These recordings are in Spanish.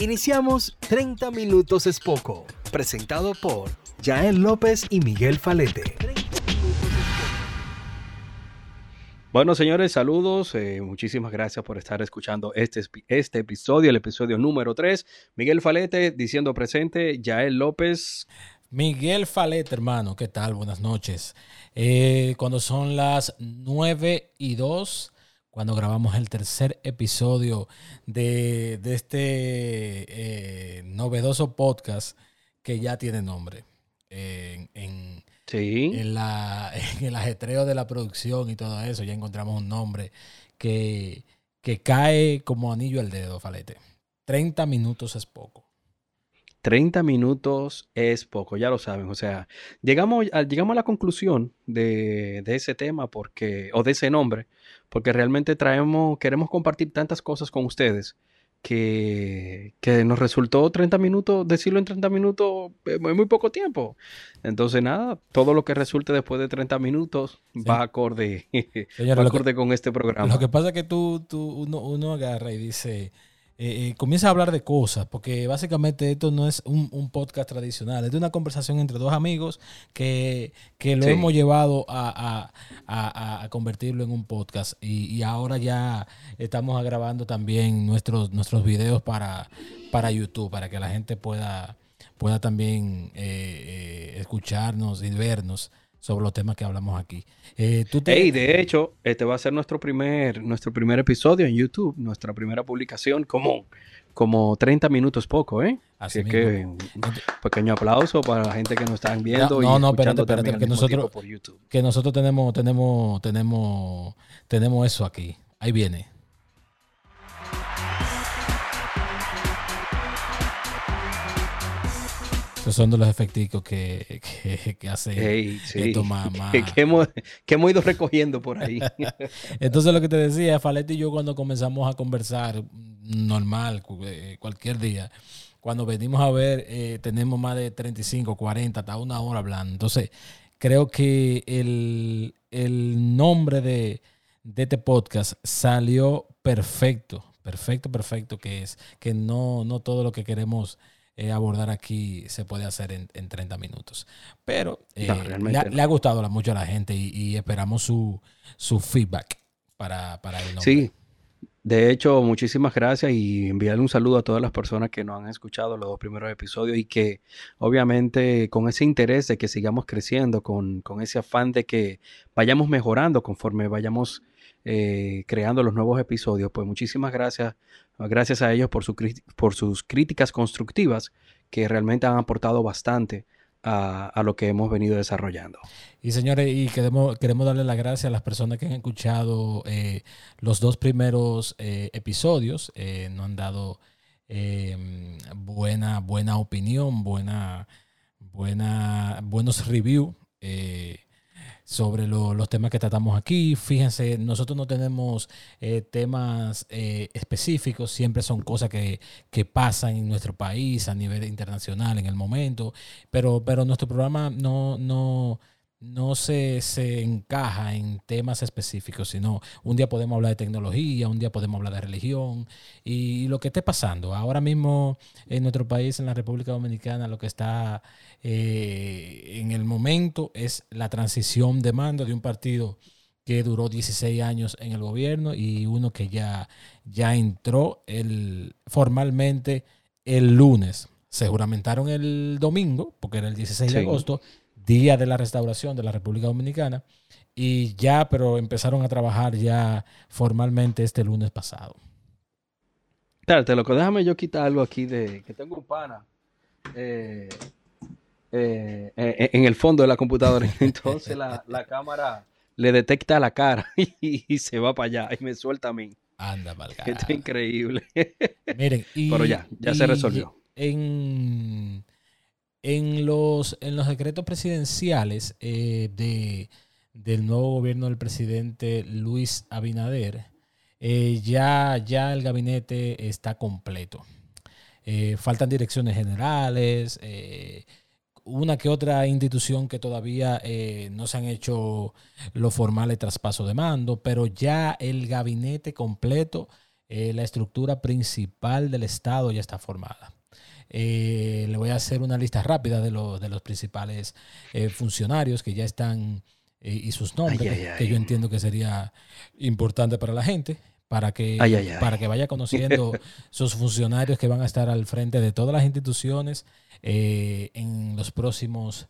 Iniciamos 30 minutos es poco, presentado por Jael López y Miguel Falete. Bueno, señores, saludos. Eh, muchísimas gracias por estar escuchando este, este episodio, el episodio número 3. Miguel Falete diciendo presente, Yael López. Miguel Falete, hermano, ¿qué tal? Buenas noches. Eh, cuando son las 9 y 2, cuando grabamos el tercer episodio de, este eh, novedoso podcast que ya tiene nombre. en en, la, en el ajetreo de la producción y todo eso, ya encontramos un nombre que, que cae como anillo al dedo, Falete. 30 minutos es poco. 30 minutos es poco, ya lo saben. O sea, llegamos, a, llegamos a la conclusión de, de, ese tema porque, o de ese nombre, porque realmente traemos, queremos compartir tantas cosas con ustedes que, nos resultó 30 minutos, decirlo en 30 minutos es muy poco tiempo. Entonces, nada, todo lo que resulte después de 30 minutos va acorde, acorde con este programa. Lo que pasa es que tú, tú uno, uno agarra y dice, eh, eh, comienza a hablar de cosas, porque básicamente esto no es un, podcast tradicional, es una conversación entre dos amigos que, lo hemos llevado a, convertirlo en un podcast. Y, ahora ya estamos grabando también nuestros, nuestros videos para, para YouTube, para que la gente pueda, pueda también eh, escucharnos y vernos sobre los temas que hablamos aquí. Eh, de hecho, este va a ser nuestro primer, nuestro primer episodio en YouTube, nuestra primera publicación, como, como 30 minutos poco, ¿eh? Así, que un pequeño aplauso para la gente que nos están viendo. No, y no, espérate, espérate, que nosotros, por YouTube. que nosotros tenemos, tenemos, tenemos, tenemos eso aquí. Ahí viene. Son de los efecticos que, que, hace esto más, Que, hemos, ido recogiendo por ahí. Entonces lo que te decía, Falete y yo cuando comenzamos a conversar normal, eh, cualquier día, cuando venimos a ver, eh, tenemos más de 35, 40, hasta una hora hablando. Entonces, creo que el, nombre de, de este podcast salió perfecto, perfecto, perfecto, que es que no, no todo lo que queremos eh, abordar aquí se puede hacer en, 30 minutos. Pero eh, le, ha, gustado mucho a la gente y, esperamos su, feedback para, para el nombre. Sí, de hecho, muchísimas gracias y enviarle un saludo a todas las personas que nos han escuchado los dos primeros episodios y que obviamente con ese interés de que sigamos creciendo, con, con ese afán de que vayamos mejorando conforme vayamos eh, creando los nuevos episodios. Pues muchísimas gracias, gracias a ellos por, su, por sus críticas constructivas que realmente han aportado bastante a, lo que hemos venido desarrollando. Y señores, y queremos, queremos darle las gracias a las personas que han escuchado eh, los dos primeros eh, episodios. nos han dado buena, buena opinión, buena, buena, buenos reviews sobre los temas que tratamos aquí. Fíjense, nosotros no tenemos eh, temas eh, específicos, siempre son cosas que, que, pasan en nuestro país a nivel internacional en el momento, pero, pero nuestro programa no, no, no se, se, encaja en temas específicos, sino un día podemos hablar de tecnología, un día podemos hablar de religión y, lo que esté pasando. Ahora mismo en nuestro país, en la República Dominicana, lo que está eh, en el momento es la transición de mando de un partido que duró 16 años en el gobierno y uno que ya, ya entró el, formalmente el lunes. Se juramentaron el domingo, porque era el 16 de agosto, día de la restauración de la República Dominicana, y ya, pero empezaron a trabajar ya formalmente este lunes pasado. Claro, te lo déjame yo quitar algo aquí de que tengo un pana eh, eh, eh, en el fondo de la computadora. Entonces la, cámara le detecta la cara y, se va para allá y me suelta a mí. Anda, malgada. Esto es increíble. Miren, pero ya, ya se resolvió. En, en los, en los decretos presidenciales eh, de, del nuevo gobierno del presidente Luis Abinader, eh, ya, ya el gabinete está completo. Eh, faltan direcciones generales, una que otra institución que todavía no se han hecho los formales traspasos de mando, pero ya el gabinete completo la estructura principal del Estado ya está formada. Eh, le voy a hacer una lista rápida de, los principales eh, funcionarios que ya están y sus nombres, que yo entiendo que sería importante para la gente, para que, para que vaya conociendo sus funcionarios que van a estar al frente de todas las instituciones en los próximos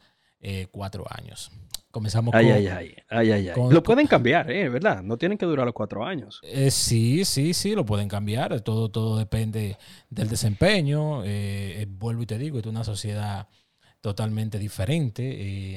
cuatro años. Comenzamos ay, con. Ay, ay, ay, ay, ay. lo pueden cambiar, ¿eh? ¿Verdad? No tienen que durar los cuatro años. Eh, sí, sí, sí, lo pueden cambiar. Todo, todo depende del desempeño. Eh, vuelvo y te digo, es una sociedad totalmente diferente.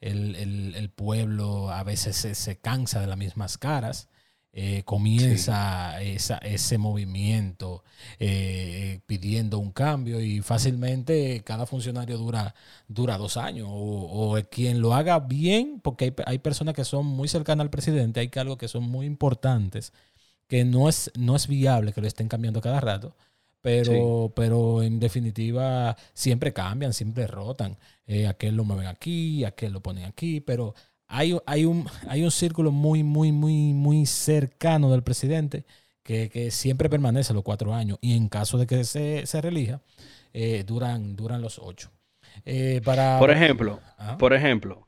El, el, el, pueblo a veces se, se, cansa de las mismas caras. Eh, comienza ese movimiento eh, pidiendo un cambio y fácilmente cada funcionario dura, dura dos años o, quien lo haga bien, porque hay, personas que son muy cercanas al presidente, hay cargos que son muy importantes, que no es, no es viable que lo estén cambiando cada rato. Pero, pero en definitiva siempre cambian, siempre rotan. Eh, aquel lo mueven aquí, aquel lo ponen aquí, pero hay, un, hay un círculo muy, muy, muy, muy cercano del presidente que, siempre permanece los cuatro años y en caso de que se, se relija, eh, duran, duran los ocho. Eh, para, por ejemplo, por ejemplo,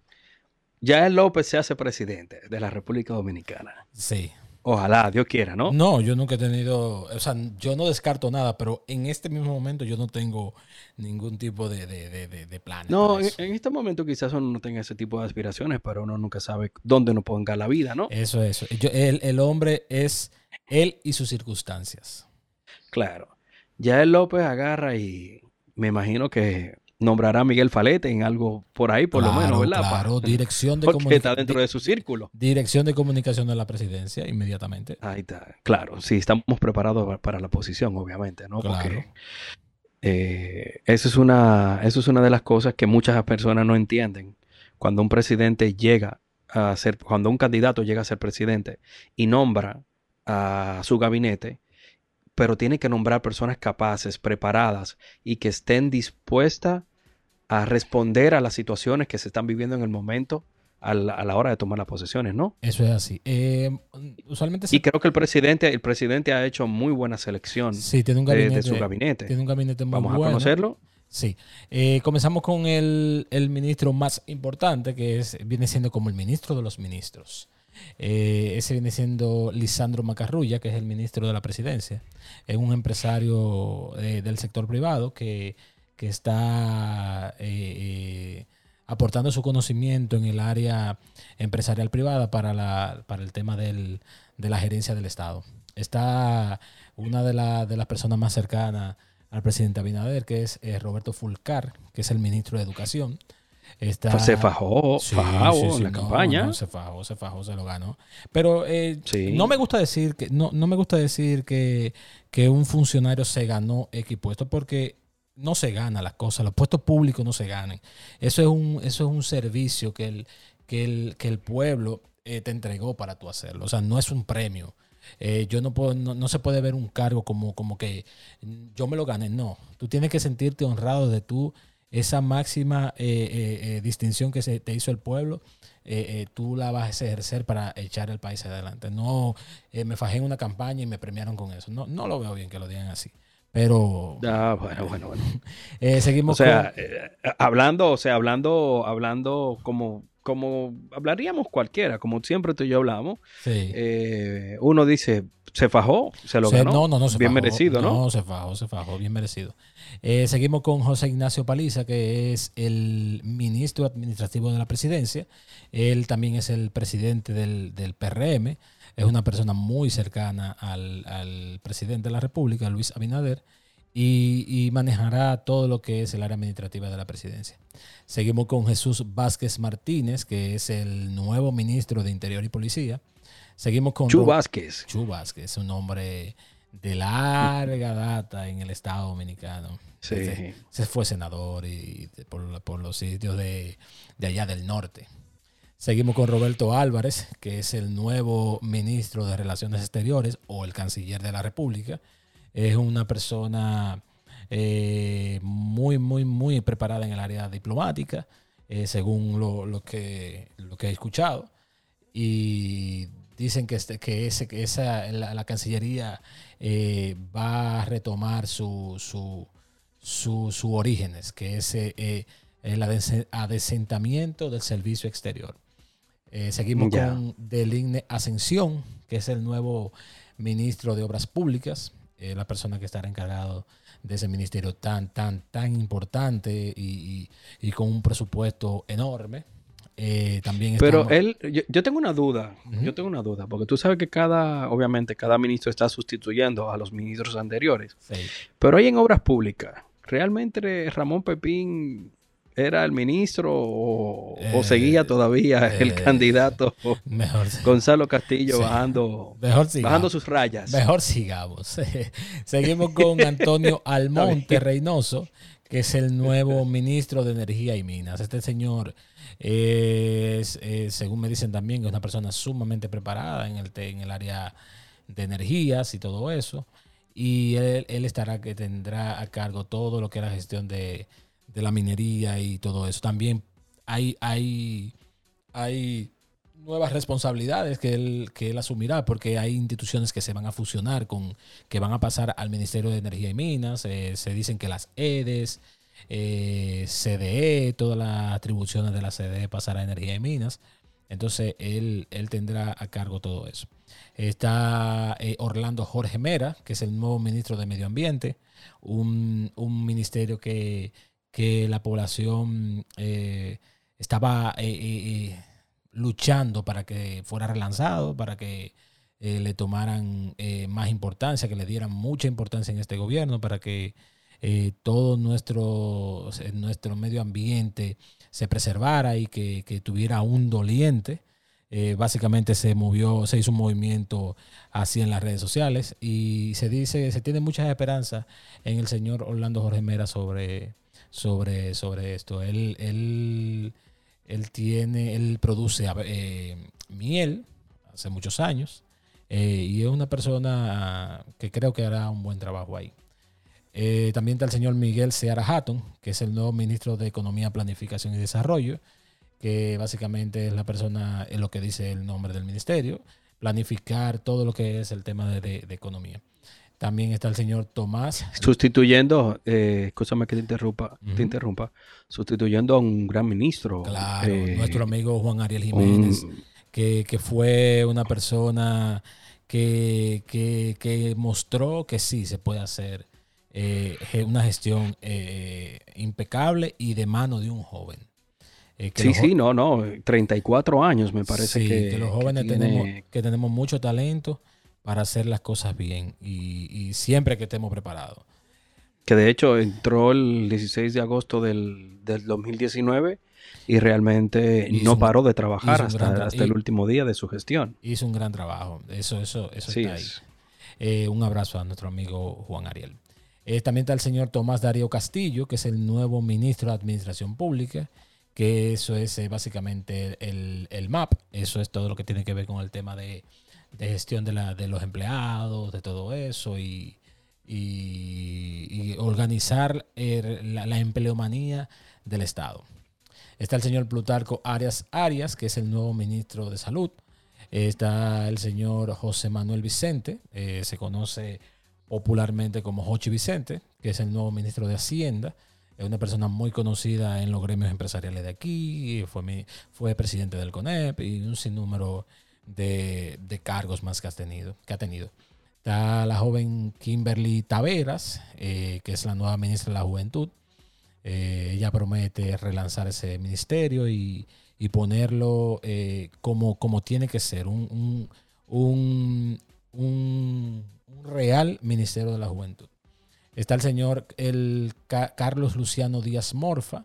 ya el López se hace presidente de la República Dominicana. Sí. Ojalá, Dios quiera, ¿no? No, yo nunca he tenido, o sea, yo no descarto nada, pero en este mismo momento yo no tengo ningún tipo de, de, de, plan. No, en, este momento quizás uno no tenga ese tipo de aspiraciones, pero uno nunca sabe dónde nos ponga la vida, ¿no? Eso, eso. el, el hombre es él y sus circunstancias. Claro. Ya el López agarra y me imagino que nombrará a Miguel Falete en algo por ahí, por lo menos, ¿verdad? Claro, dirección de comunicación. está dentro de su círculo. Dirección de comunicación de la presidencia, inmediatamente. Ahí está, claro, sí, estamos preparados para la posición, obviamente, ¿no? Porque eh, eso, es una, eso es una de las cosas que muchas personas no entienden. Cuando un presidente llega a ser, cuando un candidato llega a ser presidente y nombra a su gabinete, pero tiene que nombrar personas capaces, preparadas y que estén dispuestas a responder a las situaciones que se están viviendo en el momento a la, hora de tomar las posesiones, ¿no? Eso es así. Eh, usualmente Y creo que el presidente, el presidente ha hecho muy buena selección sí, tiene un gabinete, de, su gabinete. Tiene un gabinete muy Vamos a conocerlo. Sí. Eh, comenzamos con el, ministro más importante, que es, viene siendo como el ministro de los ministros. Eh, ese viene siendo Lisandro Macarrulla, que es el ministro de la presidencia. Es un empresario del sector privado que que está eh, eh, aportando su conocimiento en el área empresarial privada para, la, para el tema del, de la gerencia del Estado. Está una de, de las personas más cercanas al presidente Abinader, que es eh, Roberto Fulcar, que es el ministro de Educación. Está, se fajó, en la campaña. se fajó, se fajó, se lo ganó. Pero no me gusta decir que, no, no me gusta decir que, que un funcionario se ganó X puesto, porque no se gana las cosas, los puestos públicos no se ganan. Eso es un, eso es un servicio que el, que el, que el pueblo eh, te entregó para tú hacerlo. O sea, no es un premio. Eh, yo no puedo, no, se puede ver un cargo como, como que yo me lo gané. No, tú tienes que sentirte honrado de tú, esa máxima eh, distinción que se te hizo el pueblo, tú la vas a ejercer para echar el país adelante. No, me fajé en una campaña y me premiaron con eso. No, no lo veo bien que lo digan así. Pero. Ah, bueno, bueno, bueno. Eh, seguimos. O sea, eh, hablando, o sea, hablando, hablando como, como hablaríamos cualquiera, como siempre tú y yo hablamos. Sí. Eh, uno dice, se fajó, se lo ganó. No, no, no, se bien merecido, ¿no? No, se fajó, se fajó, bien merecido. seguimos con José Ignacio Paliza, que es el ministro administrativo de la presidencia. Él también es el presidente del, del PRM es una persona muy cercana al, presidente de la República, Luis Abinader, y, manejará todo lo que es el área administrativa de la presidencia. Seguimos con Jesús Vázquez Martínez, que es el nuevo ministro de Interior y Policía. Seguimos con... Chu Vázquez. Chu Vázquez, un hombre de larga data en el Estado Dominicano. Sí. Se, fue senador y por, los sitios de allá del norte. Seguimos con Roberto Álvarez, que es el nuevo ministro de Relaciones Exteriores o el canciller de la República. Es una persona eh, muy, muy, muy preparada en el área diplomática, eh, según lo, que, he escuchado. Y dicen que, este, que, ese, esa, la, Cancillería eh, va a retomar su, su, su, orígenes, que es el adesentamiento del servicio exterior. Seguimos con Deligne Ascensión, que es el nuevo ministro de Obras Públicas, la persona que estará encargado de ese ministerio tan, tan, tan importante y, con un presupuesto enorme. Eh, también Pero él, yo, tengo una duda, yo tengo una duda, porque tú sabes que cada, obviamente, cada ministro está sustituyendo a los ministros anteriores. Pero hay en obras públicas, ¿realmente Ramón Pepín era el ministro o, eh, seguía todavía el eh, candidato Gonzalo Castillo bajando, bajando sus rayas? Mejor sigamos. Seguimos con Antonio Almonte Reynoso, que es el nuevo ministro de Energía y Minas. Este señor es, según me dicen también, es una persona sumamente preparada en el, en el área de energías y todo eso. Y él, él estará que tendrá a cargo todo lo que es la gestión de de la minería y todo eso. También hay, hay, hay nuevas responsabilidades que él, que él asumirá, porque hay instituciones que se van a fusionar con, que van a pasar al Ministerio de Energía y Minas. Eh, se dicen que las EDES, eh, CDE, todas las atribuciones de la CDE pasará a Energía y Minas. Entonces él, él tendrá a cargo todo eso. Está eh, Orlando Jorge Mera, que es el nuevo ministro de Medio Ambiente, un, un ministerio que que la población eh, estaba eh, eh, luchando para que fuera relanzado, para que le tomaran más importancia, que le dieran mucha importancia en este gobierno, para que todo nuestro, nuestro medio ambiente se preservara y que, que tuviera un doliente. básicamente se movió, se hizo un movimiento así en las redes sociales y se dice, se tiene muchas esperanzas en el señor Orlando Jorge Mera sobre, sobre, sobre esto. Él, él, él tiene, él produce eh, miel hace muchos años eh, y es una persona que creo que hará un buen trabajo ahí. Eh, también está el señor Miguel Seara Hatton, que es el nuevo ministro de Economía, Planificación y Desarrollo, que básicamente es la persona, es lo que dice el nombre del ministerio, planificar todo lo que es el tema de economía. También está el señor Tomás. Sustituyendo, eh, escúchame que te interrumpa, te interrumpa, sustituyendo a un gran ministro. Claro, eh, nuestro amigo Juan Ariel Jiménez, que, fue una persona que, que, mostró que sí se puede hacer eh, una gestión eh, impecable y de mano de un joven. sí, sí, no, no, 34 años me parece que, que los jóvenes tenemos, que tenemos mucho talento para hacer las cosas bien y, siempre que estemos preparados. Que de hecho entró el 16 de agosto del, 2019 y realmente no paró de trabajar hasta, el último día de su gestión. Hizo un gran trabajo, eso, eso, eso está ahí. Eh, un abrazo a nuestro amigo Juan Ariel. Eh, también está el señor Tomás Darío Castillo, que es el nuevo ministro de Administración Pública, que eso es eh, básicamente el, el, MAP, eso es todo lo que tiene que ver con el tema de de gestión de, la, de los empleados, de todo eso y, y, organizar la, la, empleomanía del Estado. Está el señor Plutarco Arias Arias, que es el nuevo ministro de Salud. Está el señor José Manuel Vicente, eh, se conoce popularmente como Jochi Vicente, que es el nuevo ministro de Hacienda. Es una persona muy conocida en los gremios empresariales de aquí, fue, fue presidente del CONEP y un sinnúmero de, cargos más que, has tenido, que ha tenido. Está la joven Kimberly Taveras, eh, que es la nueva ministra de la Juventud. Eh, ella promete relanzar ese ministerio y, ponerlo eh, como, como tiene que ser, un, un, un, real ministerio de la Juventud. Está el señor el Carlos Luciano Díaz Morfa,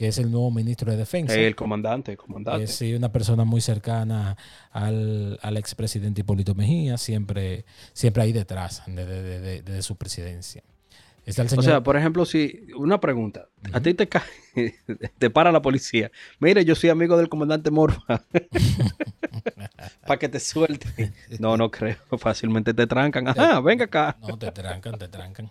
que es el nuevo ministro de Defensa. El comandante, comandante. sí, una persona muy cercana al, al expresidente Hipólito Mejía, siempre, siempre ahí detrás de, su presidencia. Está el señor... O sea, por ejemplo, si una pregunta, a ti te cae, te para la policía. Mire, yo soy amigo del comandante Morfa. Para que te suelte. No, no creo. Fácilmente te trancan. Ajá, venga acá. No, te trancan, te trancan.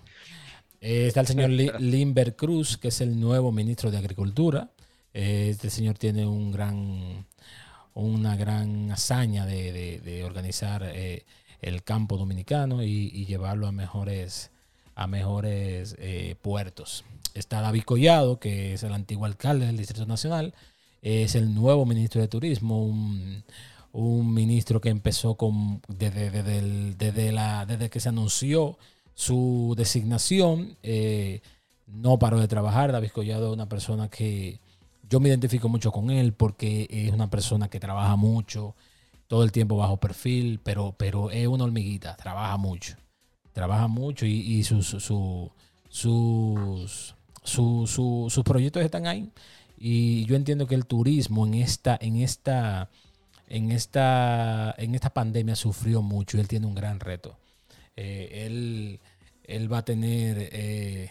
Eh, está el señor Limber Cruz, que es el nuevo ministro de Agricultura. Eh, este señor tiene un gran, una gran hazaña de, organizar eh, el campo dominicano y, llevarlo a mejores, a mejores puertos. Está David Collado, que es el antiguo alcalde del Distrito Nacional, es el nuevo ministro de Turismo, un, ministro que empezó con desde, desde, la, desde que se anunció su designación, eh, no paró de trabajar. David Collado es una persona que yo me identifico mucho con él porque es una persona que trabaja mucho, todo el tiempo bajo perfil, pero, pero es una hormiguita, trabaja mucho. Trabaja mucho y, sus, sus, sus proyectos están ahí. Y yo entiendo que el turismo en esta, en esta, en esta, en esta pandemia sufrió mucho y él tiene un gran reto. Eh, él, él, va a tener eh,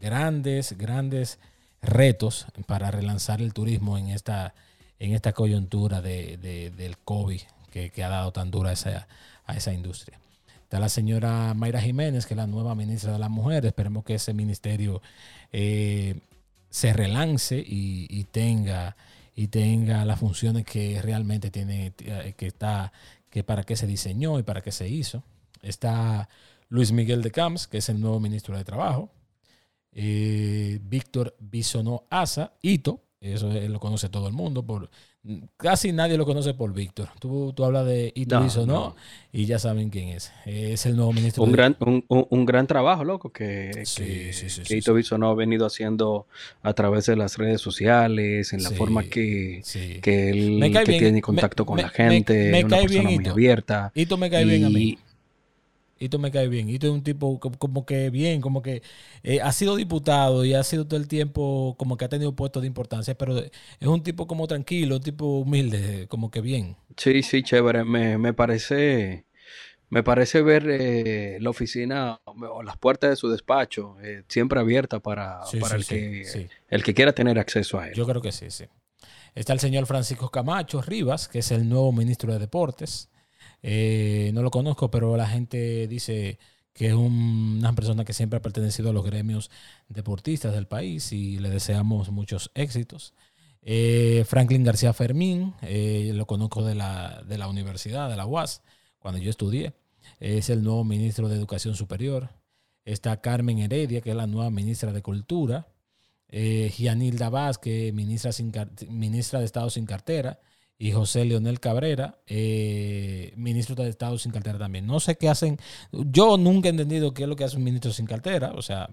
grandes, grandes retos para relanzar el turismo en esta, en esta coyuntura de, del COVID que, ha dado tan dura esa, a esa industria. Está la señora Mayra Jiménez, que es la nueva ministra de la Mujer. Esperemos que ese ministerio eh, se relance y, tenga y tenga las funciones que realmente tiene, eh, que está, que para qué se diseñó y para qué se hizo. Está Luis Miguel de Camps, que es el nuevo ministro de Trabajo. Eh, Víctor Bisonó Asa, Ito, eso lo conoce todo el mundo, por, casi nadie lo conoce por Víctor. Tú, tú hablas de Ito Bisonó y ya saben quién es. Es el nuevo ministro. Un, gran, un, gran trabajo, loco, que, que, Ito Bisonó ha venido haciendo a través de las redes sociales, en la forma que, que él tiene contacto con la gente, me, una persona muy abierta. Ito me cae bien a mí. Y tú me cae bien. Y tú es un tipo como que bien, como que eh, ha sido diputado y ha sido todo el tiempo como que ha tenido puestos de importancia, pero es un tipo como tranquilo, un tipo humilde, como que bien. Sí, sí, chévere. Me, parece, me parece ver eh, la oficina o las puertas de su despacho eh, siempre abiertas para, el, que, el que quiera tener acceso a él. Yo creo que sí, sí. Está el señor Francisco Camacho Rivas, que es el nuevo ministro de Deportes. Eh, no lo conozco, pero la gente dice que es una persona que siempre ha pertenecido a los gremios deportistas del país y le deseamos muchos éxitos. Eh, Franklin García Fermín, eh, lo conozco de la, de la universidad, de la UAS, cuando yo estudié. Es el nuevo ministro de Educación Superior. Está Carmen Heredia, que es la nueva ministra de Cultura. Gianilda Vázquez, ministra, ministra de Estado sin cartera y José Leonel Cabrera, eh, ministro de Estado sin cartera también. No sé qué hacen. Yo nunca he entendido qué es lo que hace un ministro sin cartera. O sea,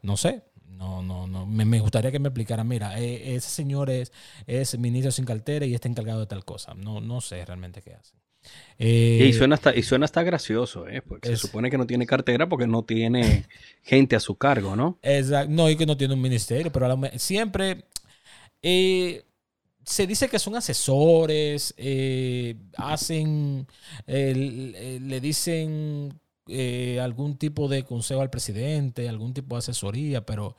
no sé. No, no, no. Me, gustaría que me explicara. Mira, eh, ese señor es, es ministro sin cartera y está encargado de tal cosa. No, no sé realmente qué hace. y, suena hasta, y suena hasta gracioso, ¿eh? Porque se supone que no tiene cartera porque no tiene gente a su cargo, ¿no? Exacto. No, y que no tiene un ministerio, pero siempre. Eh, se dice que son asesores, eh, hacen, le dicen eh, algún tipo de consejo al presidente, algún tipo de asesoría, pero,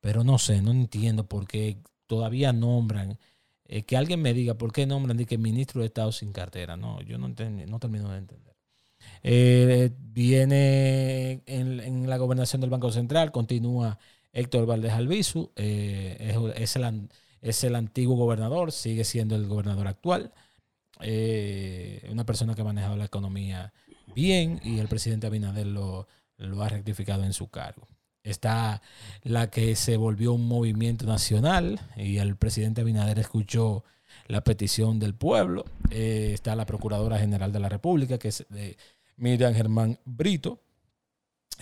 pero no sé, no entiendo por qué todavía nombran. Eh, que alguien me diga por qué nombran de que ministro de Estado sin cartera. No, yo no, no termino de entender. viene en, la gobernación del Banco Central, continúa Héctor Valdés Albizu, es, es el es el antiguo gobernador, sigue siendo el gobernador actual. Eh, una persona que ha manejado la economía bien y el presidente Abinader lo, lo ha rectificado en su cargo. Está la que se volvió un movimiento nacional y el presidente Abinader escuchó la petición del pueblo. Eh, está la Procuradora General de la República, que es de Miriam Germán Brito,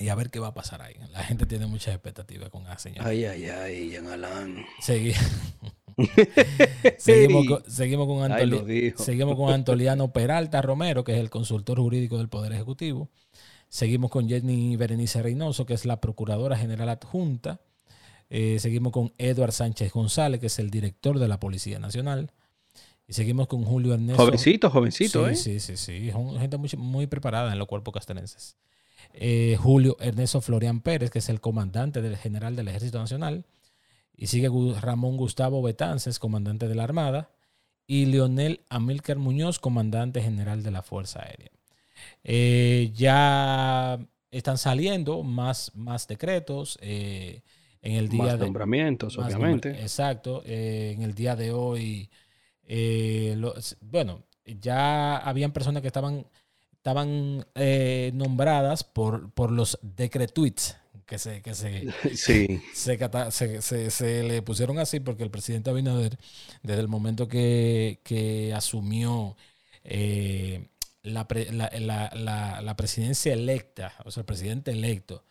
y a ver qué va a pasar ahí. La gente tiene muchas expectativas con la señora. Ay, ay, ay, Jean Alain. seguimos, con, seguimos, seguimos con Antoliano Peralta Romero, que es el consultor jurídico del Poder Ejecutivo. Seguimos con Jenny Berenice Reynoso, que es la Procuradora General Adjunta. Eh, seguimos con Eduard Sánchez González, que es el director de la Policía Nacional. Y seguimos con Julio Ernesto. Jovencito, jovencito, ¿eh? Sí, sí, sí. Gente muy, muy preparada en los cuerpos castrenses. Eh, Julio Ernesto Florian Pérez, que es el comandante del general del Ejército Nacional, y sigue Ramón Gustavo Betances, comandante de la Armada, y Leonel Amílcar Muñoz, comandante general de la Fuerza Aérea. Eh, ya están saliendo más, más decretos. Eh, en el día más nombramientos, obviamente. exacto. en el día de hoy bueno, ya habían personas que estaban, estaban eh, nombradas por, por los decretweets que se, que se, Sí, se, le pusieron así porque el presidente Abinader, desde el momento que, que asumió eh, la, pre- la- la- presidencia electa, o sea, el presidente electo,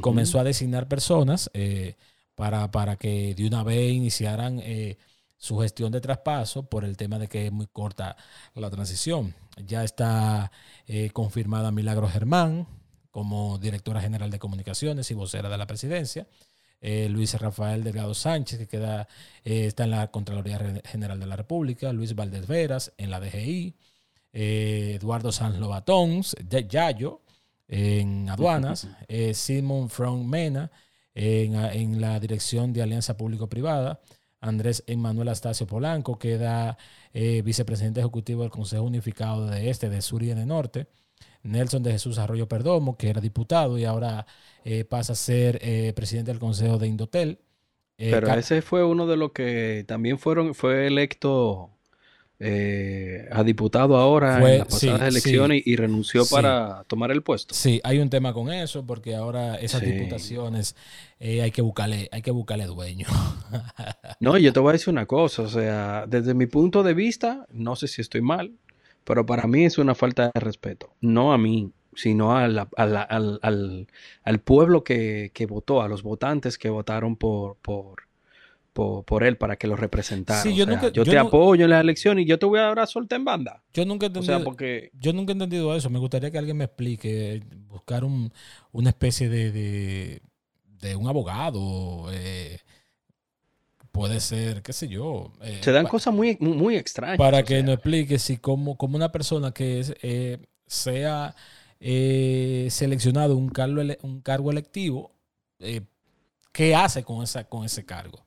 comenzó a designar personas eh, para, para que de una vez iniciaran eh, su gestión de traspaso por el tema de que es muy corta la transición. Ya está eh, confirmada Milagro Germán como directora general de comunicaciones y vocera de la presidencia. Eh, Luis Rafael Delgado Sánchez, que queda, eh, está en la Contraloría General de la República. Luis Valdés Veras en la DGI. Eduardo Sanz Lobatón, de Yayo, en aduanas. Simon From Mena en, en la Dirección de Alianza Público-Privada. Andrés Emanuel Astacio Polanco queda eh, vicepresidente ejecutivo del Consejo Unificado de Este, de Sur y de Norte. Nelson de Jesús Arroyo Perdomo, que era diputado y ahora eh, pasa a ser eh, presidente del Consejo de Indotel. Eh, pero ese fue uno de los que también fueron, fue electo eh, a diputado ahora Fue- en las pasadas sí, elecciones y renunció Sí. para tomar el puesto. Sí, hay un tema con eso, porque ahora esas diputaciones eh, hay que buscarle, hay que buscarle dueño. No, yo te voy a decir una cosa, o sea, desde mi punto de vista, no sé si estoy mal, pero para mí es una falta de respeto, no a mí, sino a la- a la- al, al- al pueblo que, que votó, a los votantes que votaron por, por, por, por él para que lo representara. Sí, O yo sea, nunca- yo yo te no- apoyo en las elecciones y yo te voy a ahora soltar en banda. Yo nunca he O entendido, sea, porque yo nunca he entendido eso. Me gustaría que alguien me explique, buscar un, una especie de, de, de un abogado. eh, puede ser, qué sé yo. eh, se dan cosas muy, muy, extrañas. para o que sea. nos explique si como, como una persona que es, eh, sea eh, seleccionado un cargo, ele- un cargo electivo, ¿qué hace con, esa, con ese cargo?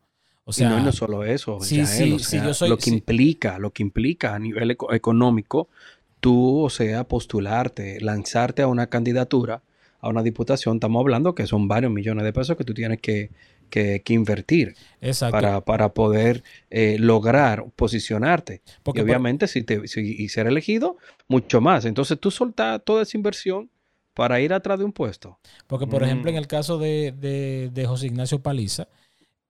O y sea, no, y no solo eso, sí, sí, o sí, sea, yo soy- lo que implica, lo que implica a nivel eco- económico, tú, o sea, postularte, lanzarte a una candidatura, a una diputación, estamos hablando que son varios millones de pesos que tú tienes que, que- que invertir para, para poder eh, lograr posicionarte. Porque y por- obviamente si, te, si- y ser elegido, mucho más. Entonces tú soltas toda esa inversión para ir atrás de un puesto. Porque, por ejemplo, en Mm. el caso de, de- de José Ignacio Paliza,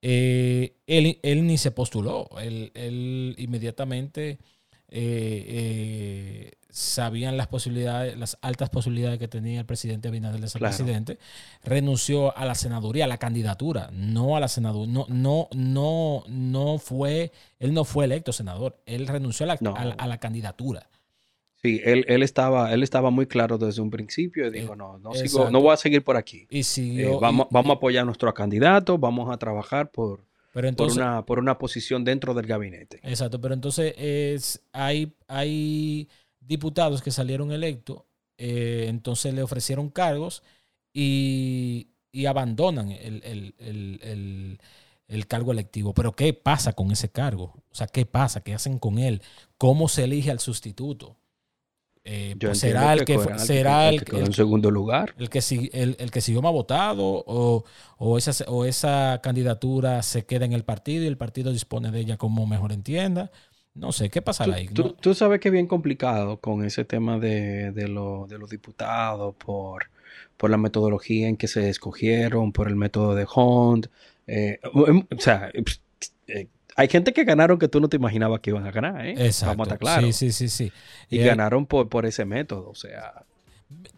eh, él, él ni se postuló. Él, él inmediatamente eh, eh, sabían las posibilidades, las altas posibilidades que tenía el presidente Abinader de ser Claro. presidente. Renunció a la senaduría, a la candidatura, no a la senaduría. No, no, no, no fue, él no fue electo senador. Él renunció a la, No. a la- a la candidatura. Sí, él, él, estaba, él estaba muy claro desde un principio y dijo, Eh, no, no, sigo, no voy a seguir por aquí. Y Eh, vamos, y- vamos a apoyar a nuestro candidato, vamos a trabajar por, pero por, una, por una posición dentro del gabinete. Exacto, pero entonces es, hay, hay diputados que salieron electos, eh, entonces le ofrecieron cargos y, y abandonan el, el- el- el- el cargo electivo. Pero ¿qué pasa con ese cargo? O sea, ¿qué pasa? ¿Qué hacen con él? ¿Cómo se elige al sustituto? Eh, pues, ¿Será el que fue será el que quedó el- en segundo lugar. el que, el, el que siguió más votado o, o, esa, o esa candidatura se queda en el partido y el partido dispone de ella como mejor entienda. No sé, ¿qué pasará Tú, ahí? tú- No- tú sabes que es bien complicado con ese tema de, de, lo- de los diputados por, por la metodología en que se escogieron, por el método de Hunt. eh, o sea, eh, hay gente que ganaron que tú no te imaginabas que iban a ganar, ¿eh? Exacto. Vamos a estar claros. Sí, sí, sí, sí. Y ganaron por, por ese método, o sea,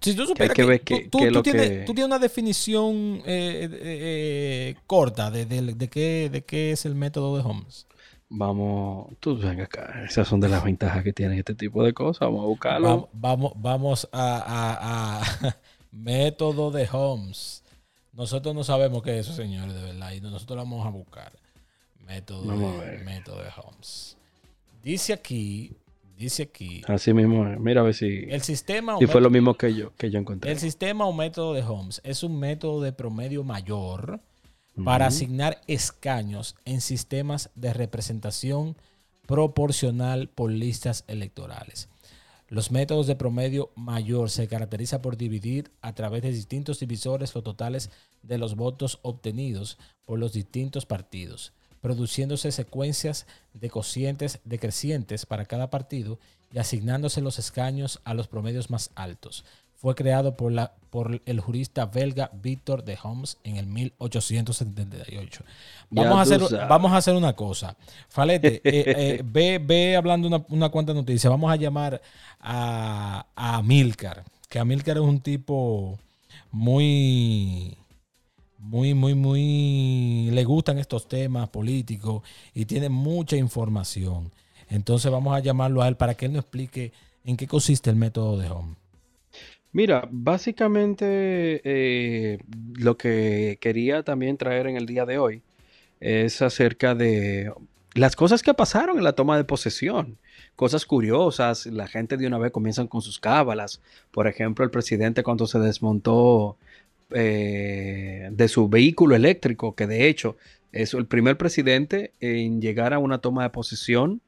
Si tú supieras que que, ver tú, tienes, que- tú tienes una definición eh, eh, eh, corta de, de- de qué, de qué es el método de Holmes. vamos, tú ven acá, esas son de las ventajas que tiene este tipo de cosas, vamos a buscarlo. Vamos, vamos, vamos a, a- a- método de Holmes. Nosotros no sabemos qué es eso, señores, de verdad. Y nosotros lo vamos a buscar. Método, Vamos a de, ver. método de Holmes. Dice aquí, dice aquí, Así mismo, es. mira a ver si, el sistema o si fue lo mismo que yo, que yo encontré. el sistema o método de Holmes es un método de promedio mayor para asignar escaños en sistemas de representación proporcional por listas electorales. Los métodos de promedio mayor se caracteriza por dividir a través de distintos divisores los totales de los votos obtenidos por los distintos partidos, produciéndose secuencias de cocientes decrecientes para cada partido y asignándose los escaños a los promedios más altos. Fue creado por, la, por el jurista belga Victor de Homs en el 1878. Vamos, a hacer, vamos a hacer una cosa. Falete, eh, eh, ve, ve, hablando una, una cuanta noticia. Vamos a llamar a, a Milcar, que Amilcar es un tipo muy muy, muy, muy, le gustan estos temas políticos y tiene mucha información. Entonces vamos a llamarlo a él para que él nos explique en qué consiste el método de Home. Mira, básicamente eh, lo que quería también traer en el día de hoy es acerca de las cosas que pasaron en la toma de posesión. Cosas curiosas, la gente de una vez comienzan con sus cábalas. Por ejemplo, el presidente cuando se desmontó eh, de su vehículo eléctrico, que de hecho es el primer presidente en llegar a una toma de posesión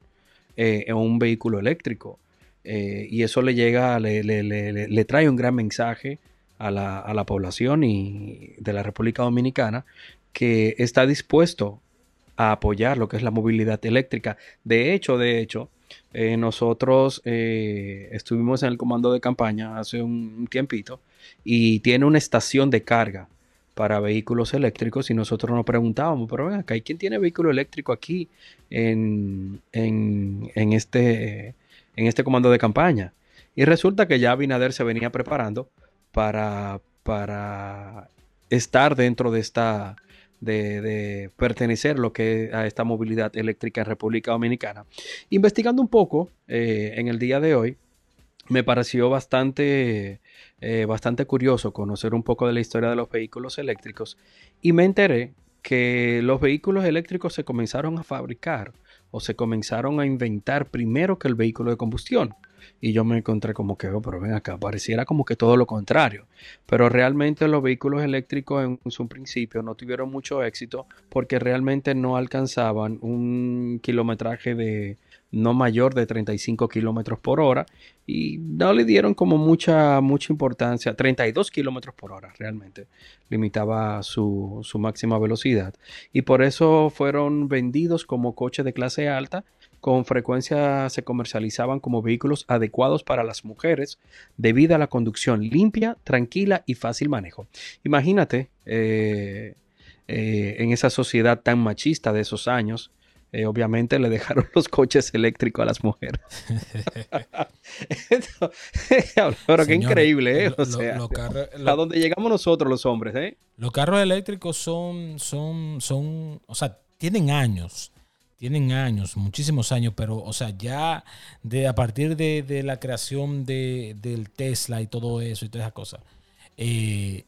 eh, en un vehículo eléctrico. Eh, y eso le llega, le, trae un gran mensaje a la, población y de la República Dominicana que está dispuesto a apoyar lo que es la movilidad eléctrica. De hecho, de hecho, nosotros estuvimos en el comando de campaña hace un tiempito y tiene una estación de carga para vehículos eléctricos y nosotros nos preguntábamos, pero ven acá, ¿quién tiene vehículo eléctrico aquí en, este, en este comando de campaña? Y resulta que ya Binader se venía preparando para, para estar dentro de esta, de, pertenecer lo que a esta movilidad eléctrica en República Dominicana. Investigando un poco eh, en el día de hoy, me pareció bastante, eh, bastante curioso conocer un poco de la historia de los vehículos eléctricos y me enteré que los vehículos eléctricos se comenzaron a fabricar o se comenzaron a inventar primero que el vehículo de combustión. Y yo me encontré como que, oh, pero ven acá, pareciera como que todo lo contrario. Pero realmente los vehículos eléctricos en su principio no tuvieron mucho éxito porque realmente no alcanzaban un kilometraje de, no mayor de 35 kilómetros por hora y no le dieron como mucha, mucha importancia, 32 kilómetros por hora realmente limitaba su, su máxima velocidad y por eso fueron vendidos como coches de clase alta con frecuencia se comercializaban como vehículos adecuados para las mujeres debido a la conducción limpia, tranquila y fácil manejo. Imagínate eh, eh, en esa sociedad tan machista de esos años, eh, obviamente le dejaron los coches eléctricos a las mujeres. pero qué increíble, ¿eh? O sea, a donde llegamos nosotros los hombres, ¿eh? Los carros eléctricos son, son, son, o sea, tienen años, tienen años, muchísimos años, pero, o sea, ya de, a partir de, la creación de, del Tesla y todo eso y todas esas cosas, eh,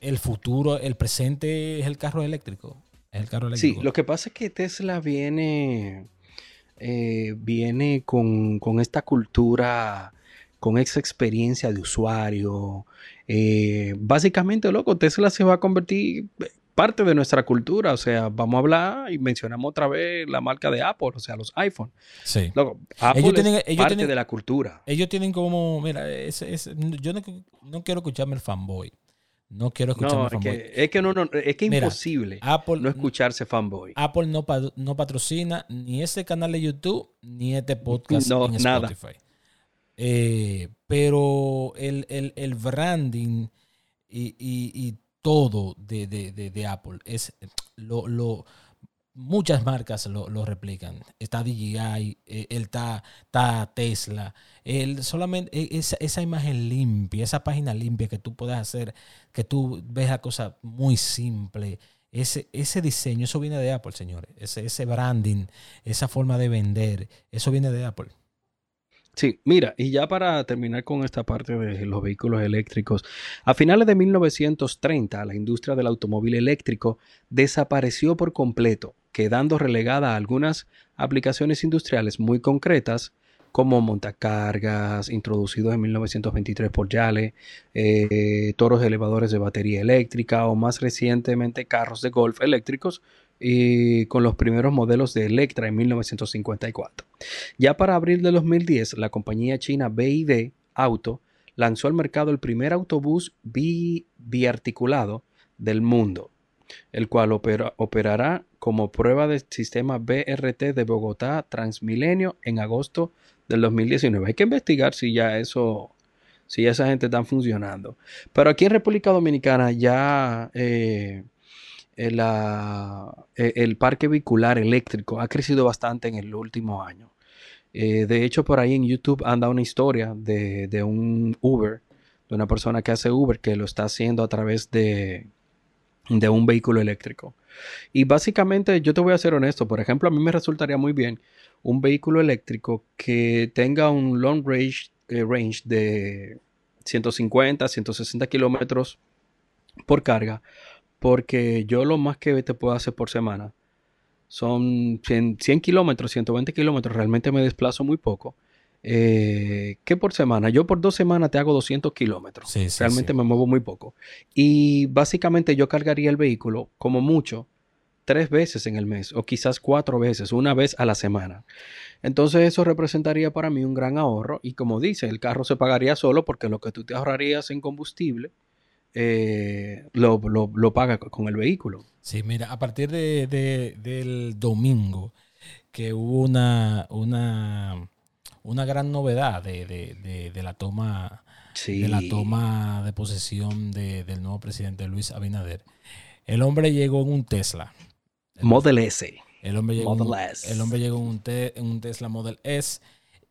el futuro, el presente es el carro eléctrico. El carro Sí, lo que pasa es que Tesla viene, eh, viene con, esta cultura, con esa experiencia de usuario. Eh, básicamente, loco, Tesla se va a convertir parte de nuestra cultura. O sea, vamos a hablar y mencionamos otra vez la marca de Apple, o sea, los iPhone. Sí. Apple ellos tienen, es parte de la cultura. Ellos tienen como, mira, yo no, no quiero escucharme el fanboy. No quiero escucharme fanboy. Es que, no, no, es que imposible no escucharse fanboy. Apple no, no patrocina ni ese canal de YouTube ni este podcast en Spotify. Eh, pero el, branding y, todo de, Apple es lo, muchas marcas lo, replican. Está DJI, eh, está, está, Tesla. Solamente e, esa, esa, imagen limpia, esa página limpia que tú puedes hacer, que tú ves la cosa muy simple. Ese, ese diseño, eso viene de Apple, señores. Ese, ese branding, esa forma de vender, eso viene de Apple. Sí, mira, y ya para terminar con esta parte de los vehículos eléctricos, a finales de 1930 la industria del automóvil eléctrico desapareció por completo, quedando relegada a algunas aplicaciones industriales muy concretas como montacargas, introducidos en 1923 por Yale, eh, toros elevadores de batería eléctrica o más recientemente carros de golf eléctricos y con los primeros modelos de Electra en 1954. Ya para abril de 2010, la compañía china BID Auto lanzó al mercado el primer autobús bi biarticulado del mundo, el cual operará como prueba del sistema BRT de Bogotá Transmilenio en agosto del 2019. Hay que investigar si ya eso, si esa gente está funcionando. Pero aquí en República Dominicana ya eh, el, eh, el, parque vehicular eléctrico ha crecido bastante en el último año. Eh, de hecho, por ahí en YouTube anda una historia de, de un Uber, de una persona que hace Uber que lo está haciendo a través de, de un vehículo eléctrico. Y básicamente, yo te voy a ser honesto, por ejemplo, a mí me resultaría muy bien un vehículo eléctrico que tenga un long range, eh, range de 150, 160 kilómetros por carga, porque yo lo más que te puedo hacer por semana son 100, kilómetros, 120 kilómetros, realmente me desplazo muy poco. Eh, que por semana, yo por dos semanas te hago 200 kilómetros. realmente me muevo muy poco. Y básicamente yo cargaría el vehículo como mucho tres veces en el mes o quizás cuatro veces, una vez a la semana. Entonces eso representaría para mí un gran ahorro y como dice, el carro se pagaría solo porque lo que tú te ahorrarías en combustible eh, lo, lo, paga con el vehículo. Sí, mira, a partir de, del domingo que hubo una, una, una gran novedad de, la toma de la toma de posesión del nuevo presidente Luis Abinader. El hombre llegó en un Tesla. Model S. El hombre llegó, El hombre llegó en, un Tesla Model S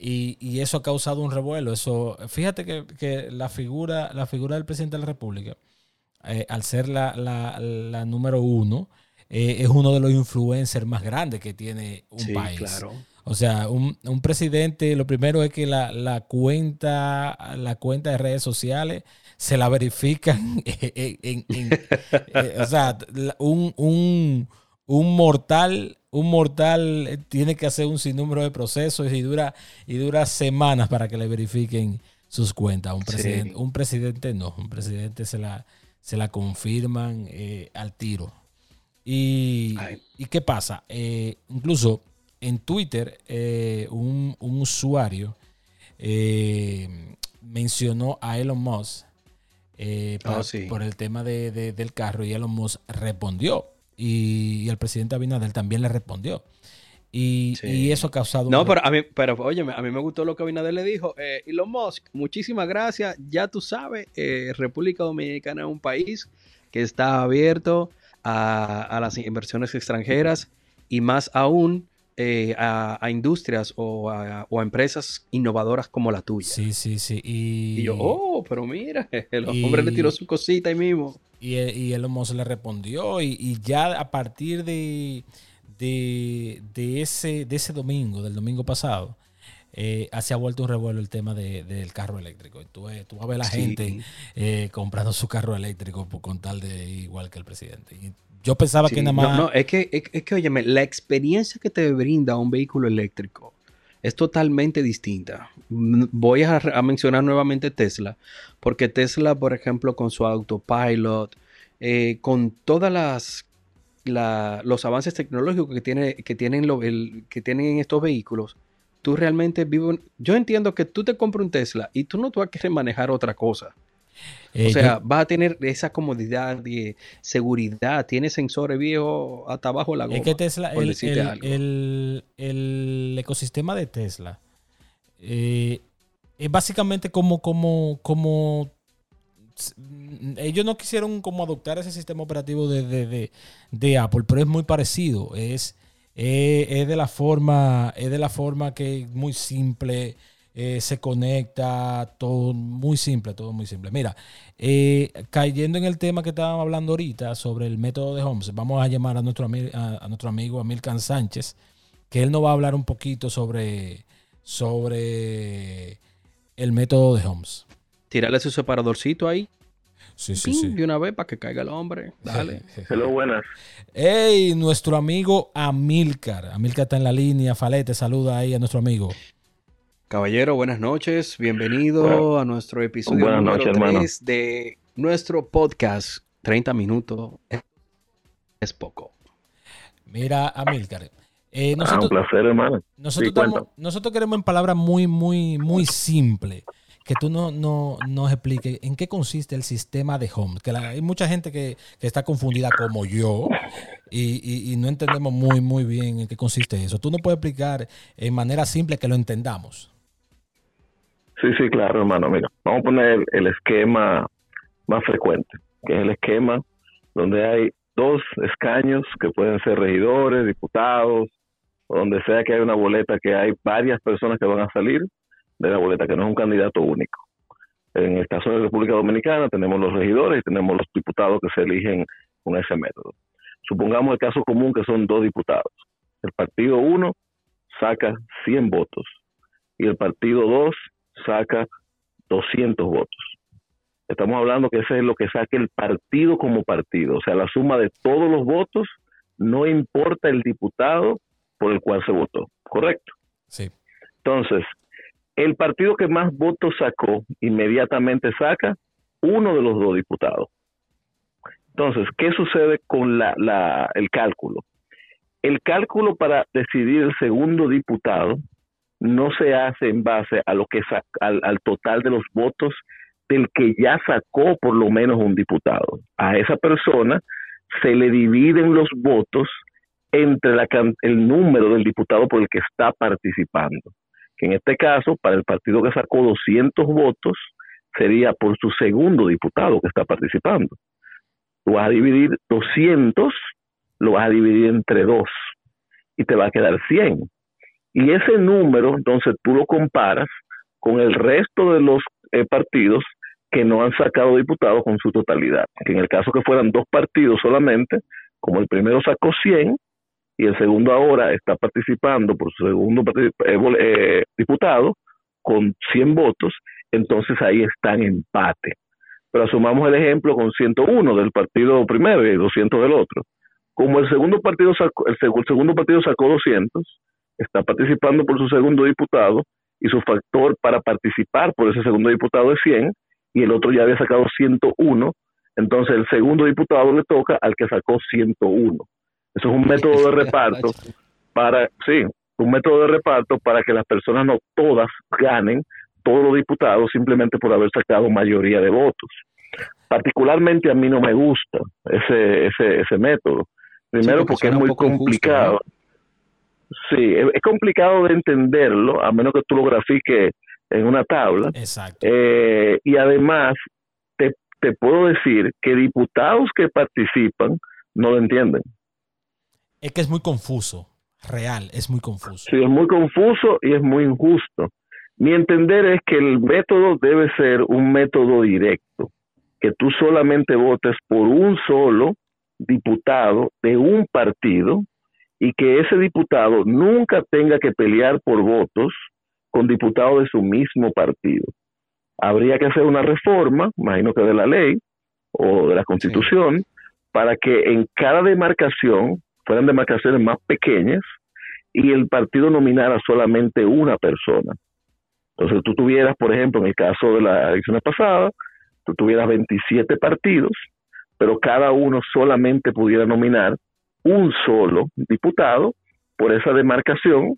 y, eso ha causado un revuelo. Eso, fíjate que, la, figura, la figura del presidente de la República, eh, al ser la, la, número uno, eh, es uno de los influencers más grandes que tiene un sí, país. Claro. O sea, un, presidente, lo primero es que la, cuenta, la cuenta de redes sociales se la verifican en, eh, o sea, un, un un mortal, un mortal eh, tiene que hacer un sinnúmero de procesos y dura, y dura semanas para que le verifiquen sus cuentas. Un presidente, un presidente no, un presidente se la, se la confirman eh, al tiro. Y, qué pasa? Eh, incluso en Twitter, un, usuario mencionó a Elon Musk ah, por el tema del carro y Elon Musk respondió y, el presidente Abinader también le respondió. Y, eso ha causado... No, pero, a mí, pero oye, a mí me gustó lo que Abinader le dijo. Eh, Elon Musk, muchísimas gracias. Ya tú sabes, eh, República Dominicana es un país que está abierto a, las inversiones extranjeras y más aún eh, a, industrias o a, empresas innovadoras como la tuya. Sí, sí, sí. Y, yo, oh, pero mira, el hombre le tiró su cosita ahí mismo. Y, y Elon Musk le respondió y, ya a partir de, de, ese, de ese domingo, del domingo pasado, eh, se ha vuelto un revuelo el tema del carro eléctrico. Tú, tú vas a ver la gente eh, comprando su carro eléctrico por, con tal de igual que el presidente. Yo pensaba que nada más... No, no, es que, es, que, óyeme, la experiencia que te brinda un vehículo eléctrico es totalmente distinta. Voy a, mencionar nuevamente Tesla, porque Tesla, por ejemplo, con su autopilot, eh, con todas las los avances tecnológicos que, tiene, que, tienen el, que tienen estos vehículos, tú realmente vives... Yo entiendo que tú te compras un Tesla y tú no vas a querer manejar otra cosa. O eh, sea, vas a tener esa comodidad de seguridad, tiene sensores viejos hasta abajo la goma. Es que Tesla, el, el, ecosistema de Tesla eh, es básicamente como, como, como ellos no quisieron como adoptar ese sistema operativo de, Apple, pero es muy parecido. Es, es, de la forma, es de la forma que es muy simple, eh, se conecta, todo muy simple, todo muy simple. Mira, eh, cayendo en el tema que estábamos hablando ahorita sobre el método de Holmes, vamos a llamar a nuestro, a, nuestro amigo Amilcan Sánchez, que él nos va a hablar un poquito sobre, sobre el método de Holmes. Tírale su separadorcito ahí. Sí, sí, sí. De una vez para que caiga el hombre. Dale. Hello, buenas. Hey, nuestro amigo Amilcar. Amilcar está en la línea. Falete, saluda ahí a nuestro amigo. Caballero, buenas noches. Bienvenido a nuestro episodio número 3 de nuestro podcast. 30 minutos es poco. Mira, Amilcar. Eh, nosotros, ah, un placer, hermano. Nosotros, nosotros queremos en palabras muy, muy, muy simples que tú no, no, nos expliques en qué consiste el sistema de home. Que hay mucha gente que, está confundida como yo y, no entendemos muy, muy bien en qué consiste eso. ¿Tú nos puedes explicar en manera simple que lo entendamos? Sí, sí, claro, hermano. Mira, vamos a poner el esquema más frecuente, que es el esquema donde hay dos escaños que pueden ser regidores, diputados, o donde sea que hay una boleta que hay varias personas que van a salir de la boleta, que no es un candidato único. En el caso de la República Dominicana tenemos los regidores y tenemos los diputados que se eligen con ese método. Supongamos el caso común que son dos diputados. El partido 1 saca 100 votos y el partido 2 saca 200 votos. Estamos hablando que ese es lo que saque el partido como partido, o sea, la suma de todos los votos, no importa el diputado por el cual se votó, ¿correcto? Sí. Entonces, el partido que más votos sacó inmediatamente saca uno de los dos diputados. Entonces, ¿qué sucede con la, el cálculo? El cálculo para decidir el segundo diputado no se hace en base a lo que al, al total de los votos del que ya sacó por lo menos un diputado. A esa persona se le dividen los votos entre el número del diputado por el que está participando. Que en este caso, para el partido que sacó 200 votos, sería por su segundo diputado que está participando. Tú vas a dividir 200, lo vas a dividir entre dos y te va a quedar 100. Y ese número, entonces tú lo comparas con el resto de los eh, partidos que no han sacado diputados con su totalidad. Que en el caso que fueran dos partidos solamente, como el primero sacó 100 y el segundo ahora está participando por su segundo eh, eh, diputado con 100 votos, entonces ahí está en empate. Pero asumamos el ejemplo con 101 del partido primero y 200 del otro. Como el segundo partido sacó, el segundo partido sacó 200, está participando por su segundo diputado y su factor para participar por ese segundo diputado es 100, y el otro ya había sacado 101, entonces el segundo diputado le toca al que sacó 101. Eso es un método de reparto para, sí, un método de reparto para que las personas no todas ganen todos los diputados simplemente por haber sacado mayoría de votos. Particularmente a mí no me gusta ese, ese, ese método. Primero porque, es muy complicado. Sí, es, complicado de entenderlo, a menos que tú lo grafiques en una tabla. Exacto. Eh, y además, te, te puedo decir que diputados que participan no lo entienden. Es que es muy confuso, real, es muy confuso. Sí, es muy confuso y es muy injusto. Mi entender es que el método debe ser un método directo, que tú solamente votes por un solo diputado de un partido y que ese diputado nunca tenga que pelear por votos con diputados de su mismo partido. Habría que hacer una reforma, imagino que de la ley o de la constitución, para que en cada demarcación fueran demarcaciones más pequeñas y el partido nominara solamente una persona. Entonces tú tuvieras, por ejemplo, en el caso de la elección pasada, tú tuvieras 27 partidos, pero cada uno solamente pudiera nominar un solo diputado por esa demarcación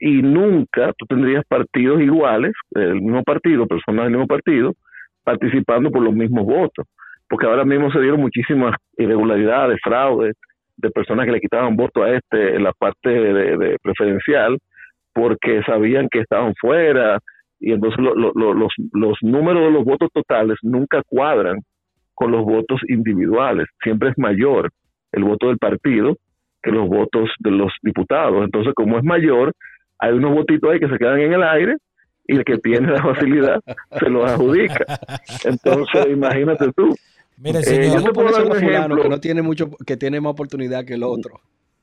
y nunca tú tendrías partidos iguales, el mismo partido, personas del mismo partido, participando por los mismos votos. Porque ahora mismo se dieron muchísimas irregularidades, fraudes, de personas que le quitaban voto a este en la parte de, preferencial porque sabían que estaban fuera y entonces los, los números de los votos totales nunca cuadran con los votos individuales. Siempre es mayor el voto del partido que los votos de los diputados. Entonces, como es mayor, hay unos votitos ahí que se quedan en el aire y el que tiene la facilidad se los adjudica. Entonces, imagínate tú. Mira, eh, yo te puedo dar un ejemplo que no tiene mucho, que tiene más oportunidad que el otro.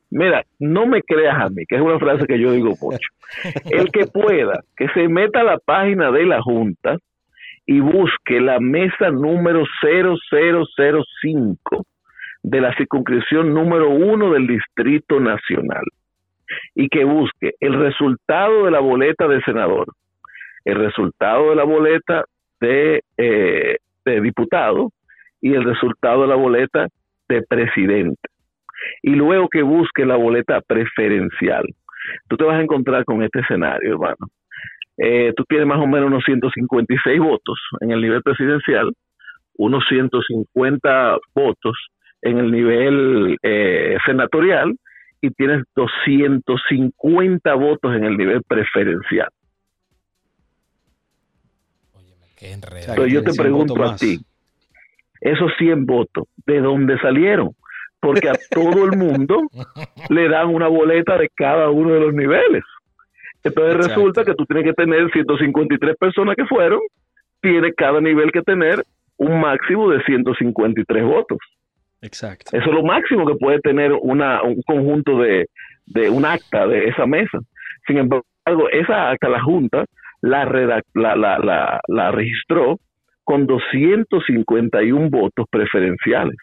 Mira, no me creas a mí, que es una frase que yo digo mucho. El que pueda, que se meta a la página de la Junta y busque la mesa número 0005 de la circunscripción número uno del Distrito Nacional y que busque el resultado de la boleta de senador, el resultado de la boleta de, eh, de diputado y el resultado de la boleta de presidente. Y luego que busque la boleta preferencial. Tú te vas a encontrar con este escenario, hermano. eh, tú tienes más o menos unos 156 votos en el nivel presidencial, unos 150 votos en el nivel eh, senatorial y tienes 250 votos en el nivel preferencial. qué Entonces yo te pregunto a ti, esos 100 votos, ¿de dónde salieron? Porque a todo el mundo le dan una boleta de cada uno de los niveles. Entonces resulta que tú tienes que tener 153 personas que fueron, tiene cada nivel que tener un máximo de 153 votos. Exacto. Eso es lo máximo que puede tener una, un conjunto de, de un acta de esa mesa. Sin embargo, esa acta la Junta la, la, la, la, registró con 251 votos preferenciales.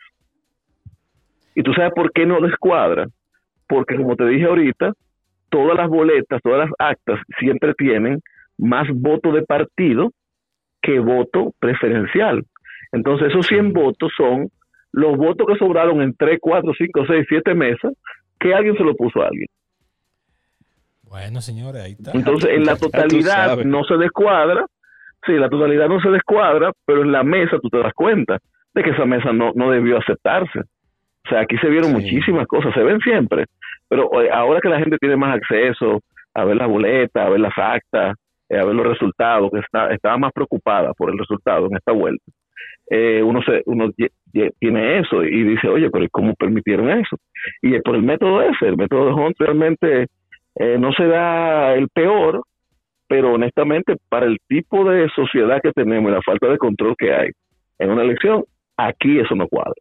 ¿Y tú sabes por qué no descuadra? Porque como te dije ahorita, todas las boletas, todas las actas siempre tienen más voto de partido que voto preferencial. Entonces esos 100 votos son los votos que sobraron en 3, 4, 5, 6, 7 mesas que alguien se lo puso a alguien. Bueno, señores, ahí está. Entonces, en la totalidad no se descuadra, sí, la totalidad no se descuadra, pero en la mesa tú te das cuenta de que esa mesa no, no debió aceptarse. O sea, aquí se vieron muchísimas cosas, se ven siempre, pero eh, ahora que la gente tiene más acceso a ver las boletas, a ver las actas, eh, a ver los resultados, que está, estaba más preocupada por el resultado en esta vuelta, eh, uno, se, uno tiene eso y dice, oye, pero ¿cómo permitieron eso? Y es por el método ese, el método de Hunt realmente eh, no será el peor, pero honestamente para el tipo de sociedad que tenemos y la falta de control que hay en una elección, aquí eso no cuadra.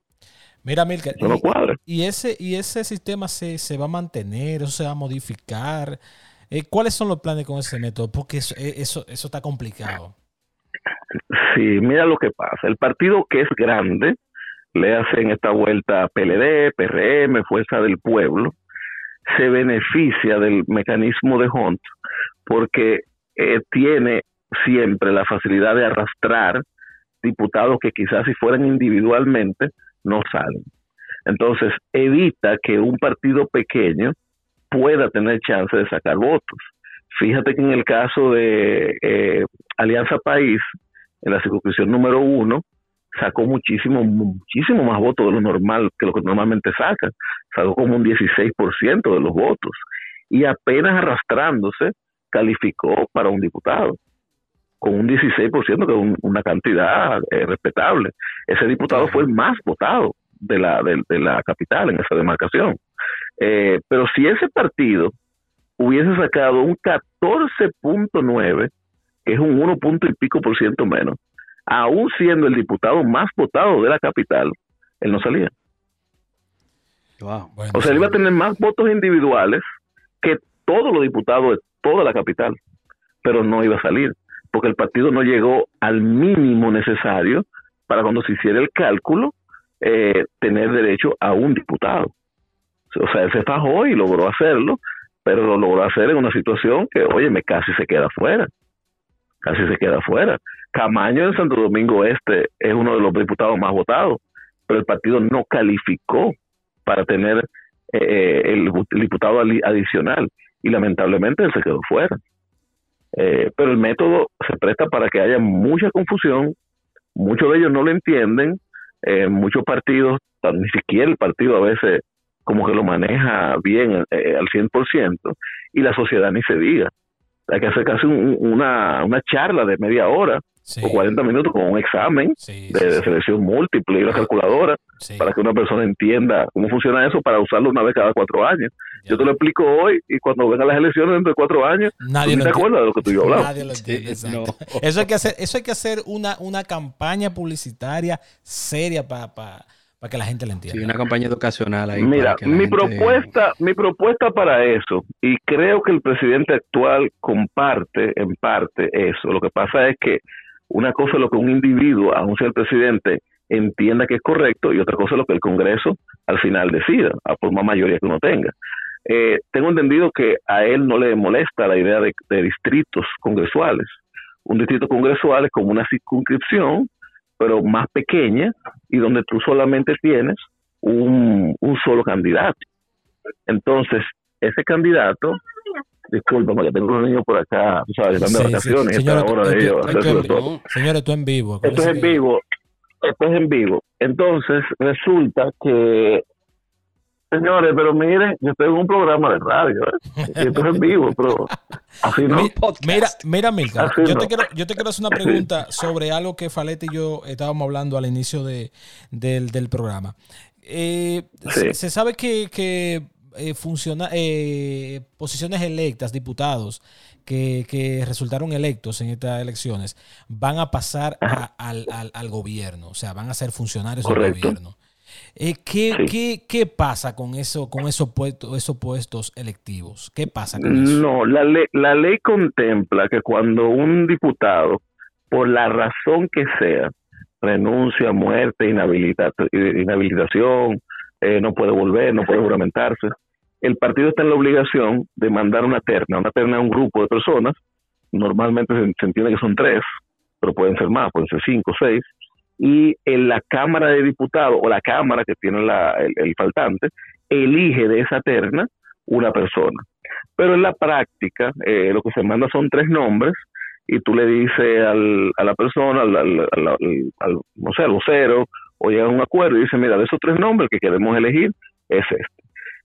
Mira, Milka, eso no cuadra. Y, ese, y ese sistema se, se va a mantener, eso se va a modificar. Eh, ¿Cuáles son los planes con ese método? Porque eso, eso, eso está complicado. Sí, mira lo que pasa. El partido que es grande, le hacen esta vuelta PLD, PRM, Fuerza del Pueblo, se beneficia del mecanismo de Hunt porque eh, tiene siempre la facilidad de arrastrar diputados que quizás si fueran individualmente no salen. Entonces evita que un partido pequeño pueda tener chance de sacar votos. Fíjate que en el caso de eh, Alianza País, en la circunscripción número uno, sacó muchísimo, muchísimo más votos de lo normal que lo que normalmente saca. Sacó como un 16% de los votos. Y apenas arrastrándose, calificó para un diputado. Con un 16%, que es una cantidad eh, respetable. Ese diputado fue el más votado de la, de, la capital en esa demarcación. Eh, pero si ese partido hubiese sacado un 14.9, que es un 1 punto y pico por ciento menos, aún siendo el diputado más votado de la capital, él no salía. o sea, él iba a tener más votos individuales que todos los diputados de toda la capital, pero no iba a salir, porque el partido no llegó al mínimo necesario para cuando se hiciera el cálculo eh, tener derecho a un diputado. O sea, él se fajó y logró hacerlo, pero lo logró hacer en una situación que, oye, me casi se queda fuera. Casi se queda fuera. Camaño en Santo Domingo Este es uno de los diputados más votados, pero el partido no calificó para tener eh, el, diputado adicional y lamentablemente él se quedó fuera. Eh, pero el método se presta para que haya mucha confusión, muchos de ellos no lo entienden, eh, muchos partidos, ni siquiera el partido a veces como que lo maneja bien eh, al 100% y la sociedad ni se diga. Hay que hacer casi una, una charla de media hora o 40 minutos con un examen de, selección múltiple y la calculadora para que una persona entienda cómo funciona eso para usarlo una vez cada cuatro años. Yo te lo explico hoy y cuando vengan las elecciones dentro de cuatro años, nadie no te acuerdas de lo que tú y yo hablamos. Nadie lo entiende, Eso hay que hacer, eso hay que hacer una, una campaña publicitaria seria para para que la gente lo entienda. Sí, una campaña educacional ahí. Mira, mi propuesta, mi propuesta para eso, y creo que el presidente actual comparte en parte eso. Lo que pasa es que una cosa es lo que un individuo, aun sea el presidente, entienda que es correcto, y otra cosa es lo que el Congreso al final decida, a por más mayoría que uno tenga. Eh, tengo entendido que a él no le molesta la idea de, de distritos congresuales. Un distrito congresual es como una circunscripción pero más pequeña y donde tú solamente tienes un, un solo candidato. Entonces, ese candidato disculpa, que tengo unos niños por acá, tú sabes, están de vacaciones, sí. Señora, hora de ellos, Señores, tú en vivo. Esto es en vivo, esto es en vivo. Entonces, resulta que Señores, pero miren, yo estoy en un programa de radio, ¿eh? esto es en vivo, pero así no. Mira, mira, Milka, yo, te quiero, yo te quiero hacer una pregunta sobre algo que Falete y yo estábamos hablando al inicio de, del, del programa. Eh, se, sabe que, que eh, funciona, eh, posiciones electas, diputados que, que, resultaron electos en estas elecciones, van a pasar al, al, al, gobierno, o sea, van a ser funcionarios del gobierno. Eh, ¿qué, qué, ¿Qué pasa con eso, con esos puestos, esos puestos electivos? ¿Qué pasa con eso? No, la ley, la ley contempla que cuando un diputado, por la razón que sea, renuncia, muerte, inhabilitación, eh, no puede volver, no puede juramentarse, el partido está en la obligación de mandar una terna, una terna a un grupo de personas, normalmente se, se entiende que son tres, pero pueden ser más, pueden ser cinco, seis, y en la Cámara de Diputados o la Cámara que tiene la, el, faltante elige de esa terna una persona. Pero en la práctica eh, lo que se manda son tres nombres y tú le dices al, a la persona, al, al, no sé, al vocero, o llega a un acuerdo y dice, mira, de esos tres nombres que queremos elegir es este.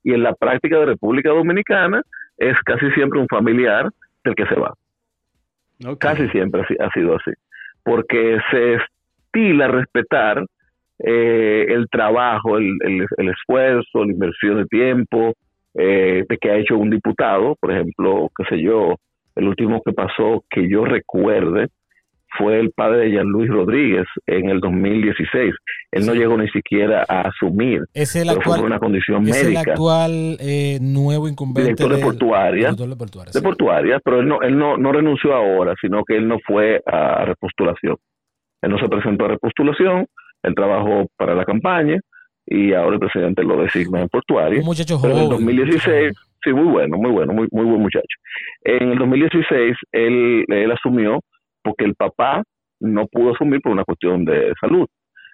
Y en la práctica de República Dominicana es casi siempre un familiar del que se va. Casi siempre ha, sido así. Porque se a respetar eh, el trabajo, el, el, esfuerzo, la inversión de tiempo eh, de que ha hecho un diputado. Por ejemplo, qué sé yo, el último que pasó que yo recuerde fue el padre de Jean Luis Rodríguez en el 2016. Él no llegó ni siquiera a asumir. Es el actual, una condición médica. el actual eh, nuevo incumbente director de, portuaria, de portuaria, de portuaria pero él no él no, no renunció ahora, sino que él no fue a repostulación. Él no se presentó a repostulación, él trabajó para la campaña y ahora el presidente lo designa en portuario. Un muchacho joven. en el 2016, sí, muy bueno, muy bueno, muy, muy buen muchacho. En el 2016 él, él asumió porque el papá no pudo asumir por una cuestión de salud.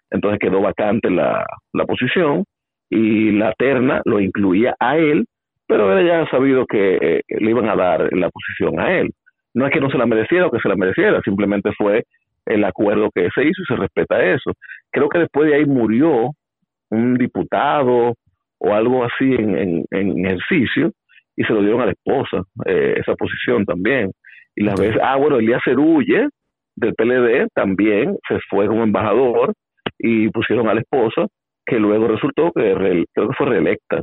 Entonces quedó vacante la, la posición y la terna lo incluía a él, pero él ya ha sabido que eh, le iban a dar la posición a él. No es que no se la mereciera o que se la mereciera, simplemente fue el acuerdo que se hizo y se respeta eso. Creo que después de ahí murió un diputado o algo así en, en, ejercicio y se lo dieron a la esposa, eh, esa posición también. Y la vez, ah, bueno, Elías Cerulle del PLD también se fue como embajador y pusieron a la esposa, que luego resultó que creo que fue reelecta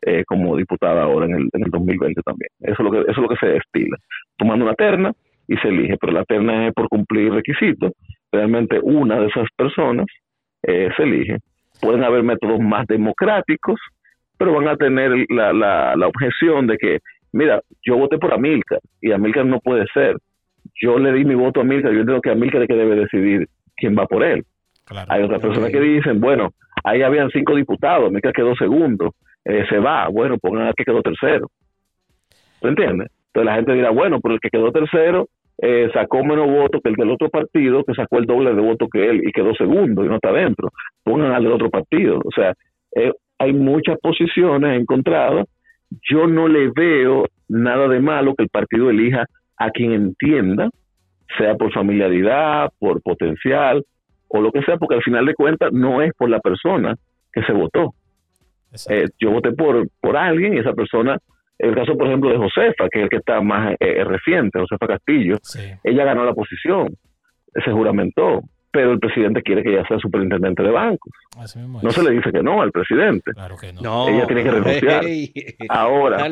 eh, como diputada ahora en el, en el 2020 también. Eso es lo que, eso es lo que se destila. Tomando una terna, y se elige, pero la terna es por cumplir requisitos. Realmente una de esas personas eh, se elige. Pueden haber métodos más democráticos, pero van a tener la, la, objeción de que, mira, yo voté por Amilcar y Amilcar no puede ser. Yo le di mi voto a Amilcar, yo tengo que Amilcar es que debe decidir quién va por él. Hay otras personas que dicen, bueno, ahí habían cinco diputados, Amilcar quedó segundo, eh, se va, bueno, pongan a que quedó tercero. ¿Se entiende? Entonces la gente dirá, bueno, pero el que quedó tercero eh, sacó menos votos que el del otro partido, que sacó el doble de votos que él y quedó segundo y no está dentro. Pongan al del otro partido. O sea, eh, hay muchas posiciones encontradas. Yo no le veo nada de malo que el partido elija a quien entienda, sea por familiaridad, por potencial o lo que sea, porque al final de cuentas no es por la persona que se votó. Eh, yo voté por, por alguien y esa persona el caso, por ejemplo, de Josefa, que es el que está más eh, reciente, Josefa Castillo, ella ganó la posición, se juramentó, pero el presidente quiere que ella sea superintendente de bancos. No se le dice que no al presidente. Claro que no. ella tiene que renunciar. Ahora.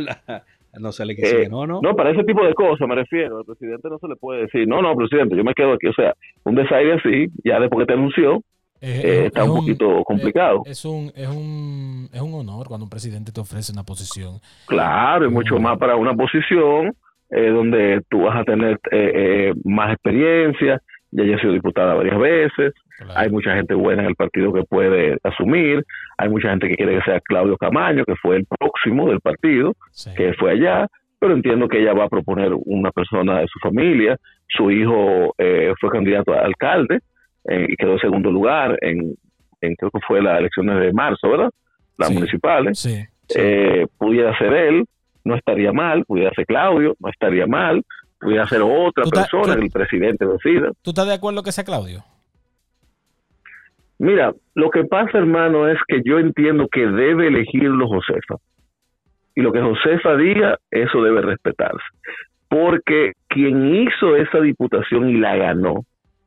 No se le dice que no, no. No, para ese tipo de cosas me refiero. Al presidente no se le puede decir, no, no, presidente, yo me quedo aquí. O sea, un desaire así, ya después que te anunció, eh, está un poquito complicado. Es un, es, un, es un honor cuando un presidente te ofrece una posición. Claro, y mucho más para una posición eh, donde tú vas a tener eh, más experiencia, ya he sido diputada varias veces, hay mucha gente buena en el partido que puede asumir, hay mucha gente que quiere que sea Claudio Camaño, que fue el próximo del partido, que fue allá, pero entiendo que ella va a proponer una persona de su familia, su hijo fue candidato a alcalde, eh, y quedó en segundo lugar en, creo que fue las elecciones de marzo, ¿verdad? Las municipales. Sí, Eh, pudiera ser él, no estaría mal, pudiera ser Claudio, no estaría mal, pudiera ser otra persona que el presidente decida. ¿Tú estás de acuerdo que sea Claudio? Mira, lo que pasa, hermano, es que yo entiendo que debe elegirlo Josefa. Y lo que Josefa diga, eso debe respetarse. Porque quien hizo esa diputación y la ganó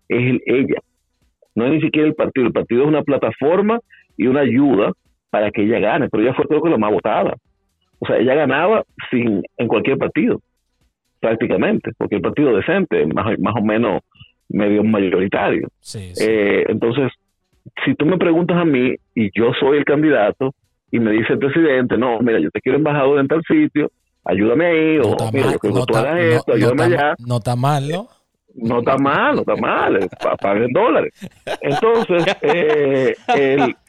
es ella. No es ni siquiera el partido. El partido es una plataforma y una ayuda para que ella gane. Pero ella fue creo que la más votada. O sea, ella ganaba sin en cualquier partido, prácticamente. Porque el partido decente, más, más o menos medio mayoritario. Eh, entonces, si tú me preguntas a mí y yo soy el candidato y me dice el presidente, no, mira, yo te quiero embajador en tal sitio, ayúdame ahí, o mira, yo quiero que tú hagas esto, ayúdame allá. No está mal, ¿no? No está mal, no está mal, eh, paguen dólares. Entonces, eh,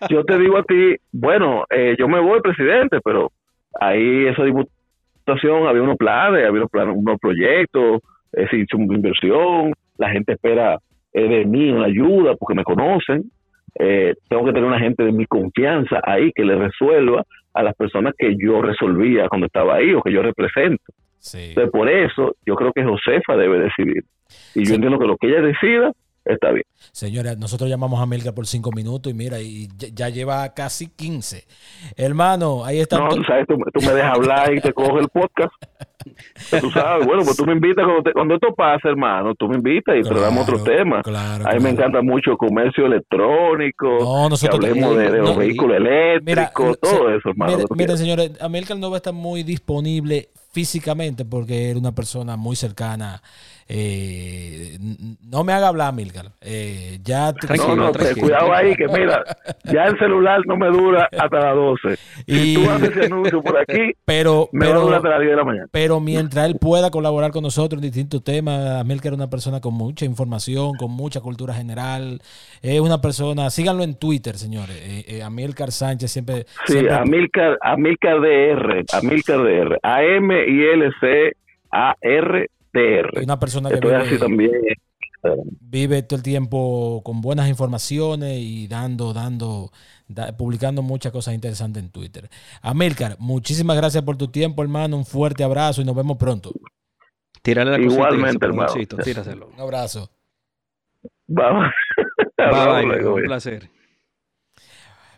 yo te digo a ti, bueno, eh, yo me voy, presidente, pero ahí esa diputación había unos planes, había unos, planes, unos proyectos, se hizo una inversión, la gente espera de mí una ayuda porque me conocen, eh, tengo que tener una gente de mi confianza ahí que le resuelva a las personas que yo resolvía cuando estaba ahí o que yo represento. Entonces, por eso yo creo que Josefa debe decidir. Y yo entiendo que lo que ella decida está bien. Señora, nosotros llamamos a Milka por cinco minutos y mira, y ya, lleva casi 15. Hermano, ahí está. No, tú sabes, tú, me dejas hablar y te cojo el podcast. Tú sabes, bueno, pues tú me invitas cuando, esto pasa, hermano, tú me invitas y te damos otro tema. a mí me encanta mucho el comercio electrónico, no, nosotros que hablemos de, los vehículos eléctricos, todo eso, hermano. Mire, mire señores, América no va a estar muy disponible físicamente porque era una persona muy cercana eh, no me haga hablar, Milgar. Eh, ya no, no, cuidado ahí, que mira, ya el celular no me dura hasta las 12. Y, tú haces ese anuncio por aquí, pero, me pero, dura hasta las 10 de la mañana. Pero mientras él pueda colaborar con nosotros en distintos temas, Milcar es una persona con mucha información, con mucha cultura general. Es una persona, síganlo en Twitter, señores. Eh, eh Amilcar Sánchez siempre. Sí, siempre... Amilcar, Amilcar DR, Amilcar DR, Una persona que vive, todo el tiempo con buenas informaciones y dando, dando, publicando muchas cosas interesantes en Twitter. Amilcar, muchísimas gracias por tu tiempo, hermano. Un fuerte abrazo y nos vemos pronto. Tírale la Igualmente, hermano. Tíraselo. Un abrazo. Vamos. un placer.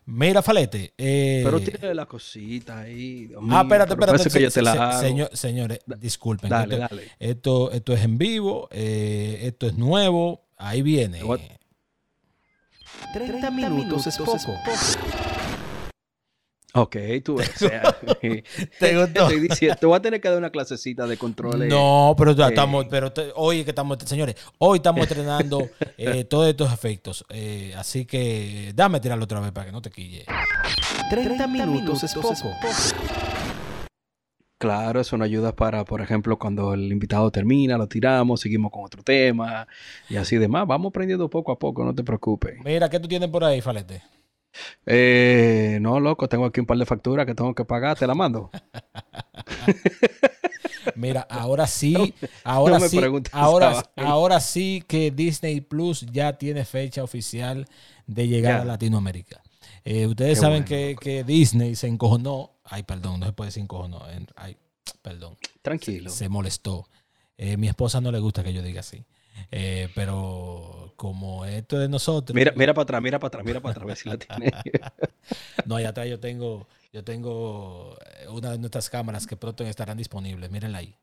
Mira, Falete. Eh... Pero tiene la cosita ahí. ah, espérate, espérate. Que yo te la señores, disculpen. Dale, esto, dale. Esto, esto, es en vivo, eh, esto es nuevo. Ahí viene. 30 minutos es poco. Ok, tú ves. ¿Te gustó? te voy a tener que dar una clasecita de control. No, pero ya estamos, pero hoy que estamos, señores, hoy estamos entrenando eh, todos estos efectos. Eh, así que dame tirarlo otra vez para que no te quille. 30 minutos es poco. Claro, eso nos ayuda para, por ejemplo, cuando el invitado termina, lo tiramos, seguimos con otro tema y así demás. Vamos aprendiendo poco a poco, no te preocupes. Mira, ¿qué tú tienes por ahí, Falete? Eh, no, loco, tengo aquí un par de facturas que tengo que pagar, te la mando. Mira, ahora sí, ahora sí, ahora, ahora sí que Disney Plus ya tiene fecha oficial de llegar a Latinoamérica. Eh, ustedes saben que, Disney se encojonó. Ay, perdón, no se puede decir encojonó. Ay, perdón. Tranquilo. Se, molestó. Eh, mi esposa no le gusta que yo diga así. Eh, pero como esto es de nosotros. Mira, mira para atrás, mira para atrás, mira para atrás, a ver si la tiene. no, allá atrás yo tengo, yo tengo eh, una de nuestras cámaras que pronto estarán disponibles. Mírenla ahí.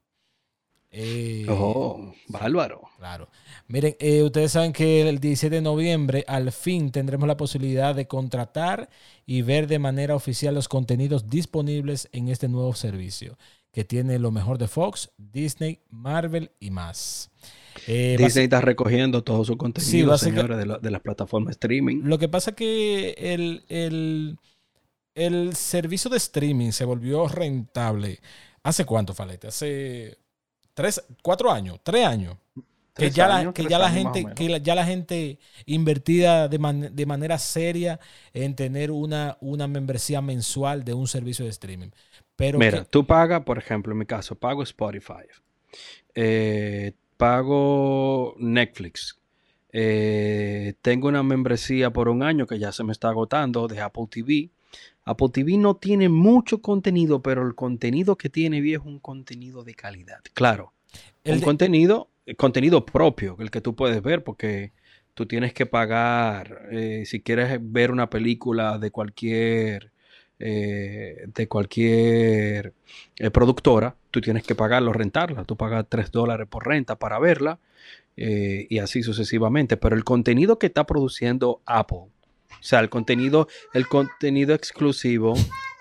Eh, oh, bárbaro. Claro. Miren, ustedes saben que el 17 de noviembre al fin tendremos la posibilidad de contratar y ver de manera oficial los contenidos disponibles en este nuevo servicio que tiene lo mejor de Fox, Disney, Marvel y más. Eh, Disney está recogiendo todo su contenido, señores, de, las plataformas streaming. Lo que pasa es que el, el, servicio de streaming se volvió rentable. ¿Hace cuánto, Falete? Hace tres, cuatro años, tres años. Que ya, la, que ya la gente, que ya la gente invertida de, de, manera seria en tener una, una membresía mensual de un servicio de streaming. Pero Mira, tú pagas, por ejemplo, en mi caso, pago Spotify. Eh, pago Netflix. Eh, tengo una membresía por un año que ya se me está agotando de Apple TV. Apple TV no tiene mucho contenido, pero el contenido que tiene es un contenido de calidad. Claro, el un contenido, contenido propio, el que tú puedes ver, porque tú tienes que pagar, eh, si quieres ver una película de cualquier, eh, de cualquier eh, productora, tú tienes que pagarlo, rentarla. Tú pagas 3 dólares por renta para verla y así sucesivamente. Pero el contenido que está produciendo Apple o sea, el contenido, el contenido exclusivo.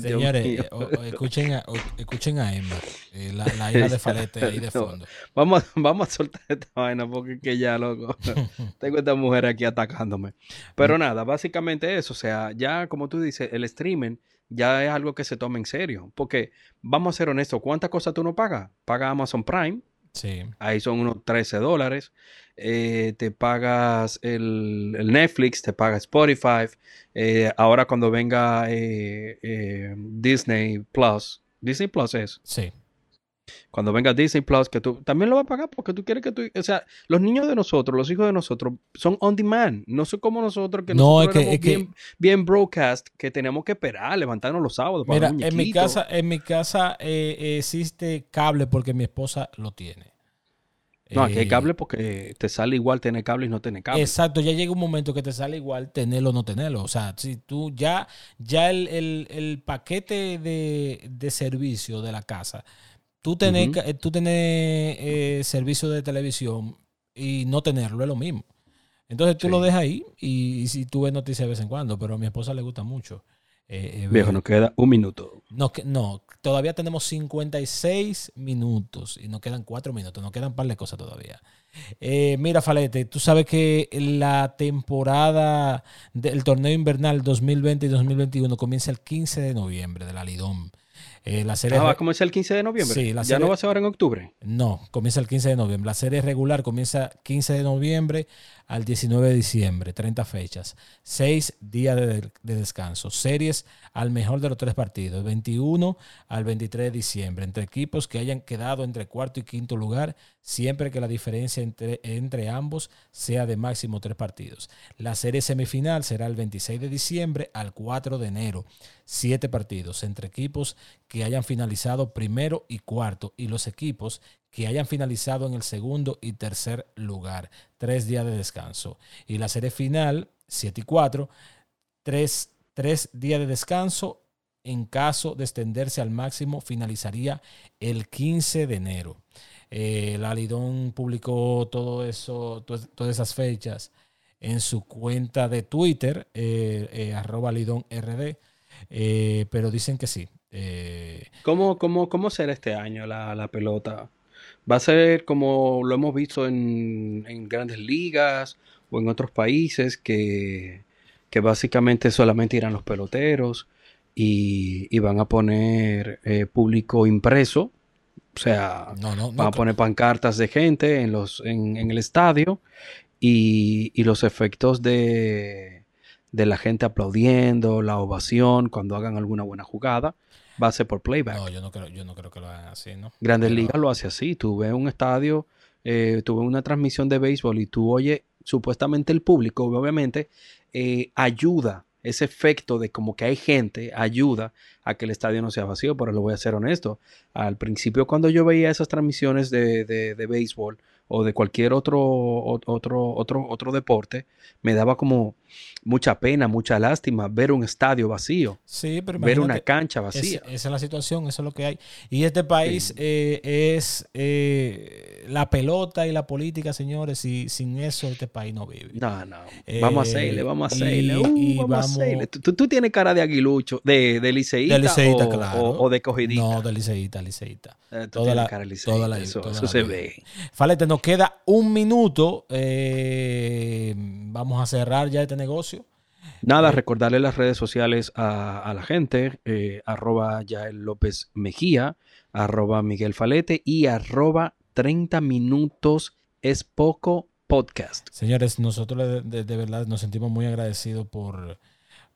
Señores, escuchen, a, escuchen a Emma, eh, la, la, hija de Falete ahí de fondo. vamos, vamos a soltar esta vaina porque que ya, loco, tengo esta mujer aquí atacándome. Pero nada, básicamente eso. O sea, ya como tú dices, el streaming ya es algo que se toma en serio. Porque vamos a ser honestos, ¿cuántas cosas tú no pagas? Paga Amazon Prime, Sí. Ahí son unos 13 dólares. Eh, te pagas el, Netflix, te pagas Spotify. Eh, ahora cuando venga eh, Disney Plus, Disney Plus es. Sí. Cuando venga Disney Plus, que tú también lo vas a pagar porque tú quieres que tú. O sea, los niños de nosotros, los hijos de nosotros, son on demand. No son como nosotros que no, nosotros es que, bien, broadcast, que tenemos que esperar, levantarnos los sábados. Para Mira, en mi casa, en mi casa eh, existe cable porque mi esposa lo tiene. No, aquí hay eh, cable porque te sale igual tener cable y no tener cable. Exacto, ya llega un momento que te sale igual tenerlo o no tenerlo. O sea, si tú ya, ya el, paquete de, servicio de la casa, tú tenés, tú eh, servicio de televisión y no tenerlo es lo mismo. Entonces tú lo dejas ahí y, si tú ves noticias de vez en cuando, pero a mi esposa le gusta mucho. Eh, Viejo, nos queda un minuto. No, no, todavía tenemos 56 minutos y nos quedan 4 minutos, nos quedan un par de cosas todavía. Eh, mira, Falete, tú sabes que la temporada del torneo invernal 2020 y 2021 comienza el 15 de noviembre de la Lidom. Eh, la serie ah, va a comenzar el 15 de noviembre. Sí, ¿Ya no va a ser ahora en octubre? No, comienza el 15 de noviembre. La serie regular comienza 15 de noviembre al 19 de diciembre, 30 fechas, 6 días de, descanso, series al mejor de los tres partidos, 21 al 23 de diciembre, entre equipos que hayan quedado entre cuarto y quinto lugar, siempre que la diferencia entre, entre ambos sea de máximo tres partidos. La serie semifinal será el 26 de diciembre al 4 de enero, siete partidos entre equipos que hayan finalizado primero y cuarto y los equipos que hayan finalizado en el segundo y tercer lugar. Tres días de descanso. Y la serie final, 7 y 4, tres, días de descanso. En caso de extenderse al máximo, finalizaría el 15 de enero. Eh, la Lidón publicó todo eso, todas esas fechas en su cuenta de Twitter, eh, eh, arroba Lidón RD, pero dicen que sí. ¿Cómo, cómo, ¿Cómo será este año la, la pelota? Va a ser como lo hemos visto en, grandes ligas o en otros países que, básicamente solamente irán los peloteros y, van a poner eh, público impreso. O sea, van a poner pancartas de gente en, los, en, el estadio y, y los efectos de, de la gente aplaudiendo, la ovación cuando hagan alguna buena jugada va a ser por playback. No, yo no creo, yo no creo que lo hagan así, ¿no? Grandes Ligas lo hace así. Tú ves un estadio, eh, tú ves una transmisión de béisbol y tú oyes supuestamente el público, obviamente, eh, ayuda, ese efecto de como que hay gente, ayuda a que el estadio no sea vacío, pero lo voy a ser honesto. Al principio cuando yo veía esas transmisiones de, de, de béisbol, o de cualquier otro, otro, otro, otro deporte, me daba como mucha pena, mucha lástima ver un estadio vacío. Sí, pero ver una cancha vacía. esa es la situación, eso es lo que hay. Y este país eh, es eh, la pelota y la política, señores, y sin eso este país no vive. No, no. vamos a hacerle, vamos a hacerle. Uh, vamos, a hacerle. ¿Tú, tienes cara de aguilucho, de, de liceíta, de o, claro. o, de cogidita. No, de liceíta, liceíta. Eh, toda, la, cara toda la, eso, eso se ve. Falete, nos queda un minuto. Eh, vamos a cerrar ya este negocio. Nada, eh, recordarle las redes sociales a, la gente, arroba Yael López Mejía, arroba Miguel Falete y arroba 30 minutos es poco podcast. Señores, nosotros de verdad nos sentimos muy agradecidos por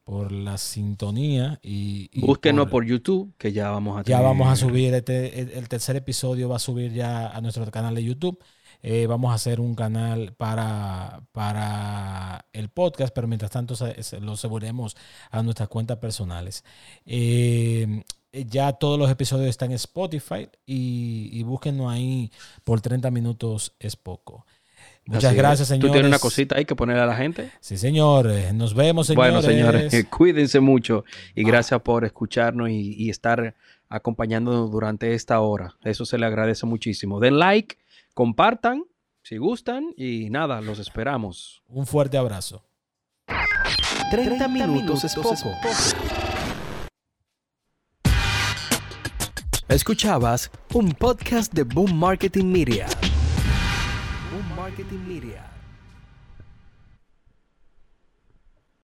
por la sintonía y, búsquenos por, YouTube que ya vamos a ya vamos a subir este el, tercer episodio va a subir ya a nuestro canal de YouTube eh, vamos a hacer un canal para, para el podcast, pero mientras tanto lo aseguremos a nuestras cuentas personales. Eh, ya todos los episodios están en Spotify y, y búsquenlo ahí por 30 minutos es poco. Muchas gracias, señores. ¿Tú tienes una cosita ahí que ponerle a la gente? Sí, señores. Nos vemos, señores. Bueno, señores, cuídense mucho y gracias por escucharnos y, estar acompañándonos durante esta hora. Eso se le agradece muchísimo. Den like, compartan si gustan y nada, los esperamos. Un fuerte abrazo. 30, minutos, es poco. Escuchabas un podcast de Boom Marketing Media. Marketing Media.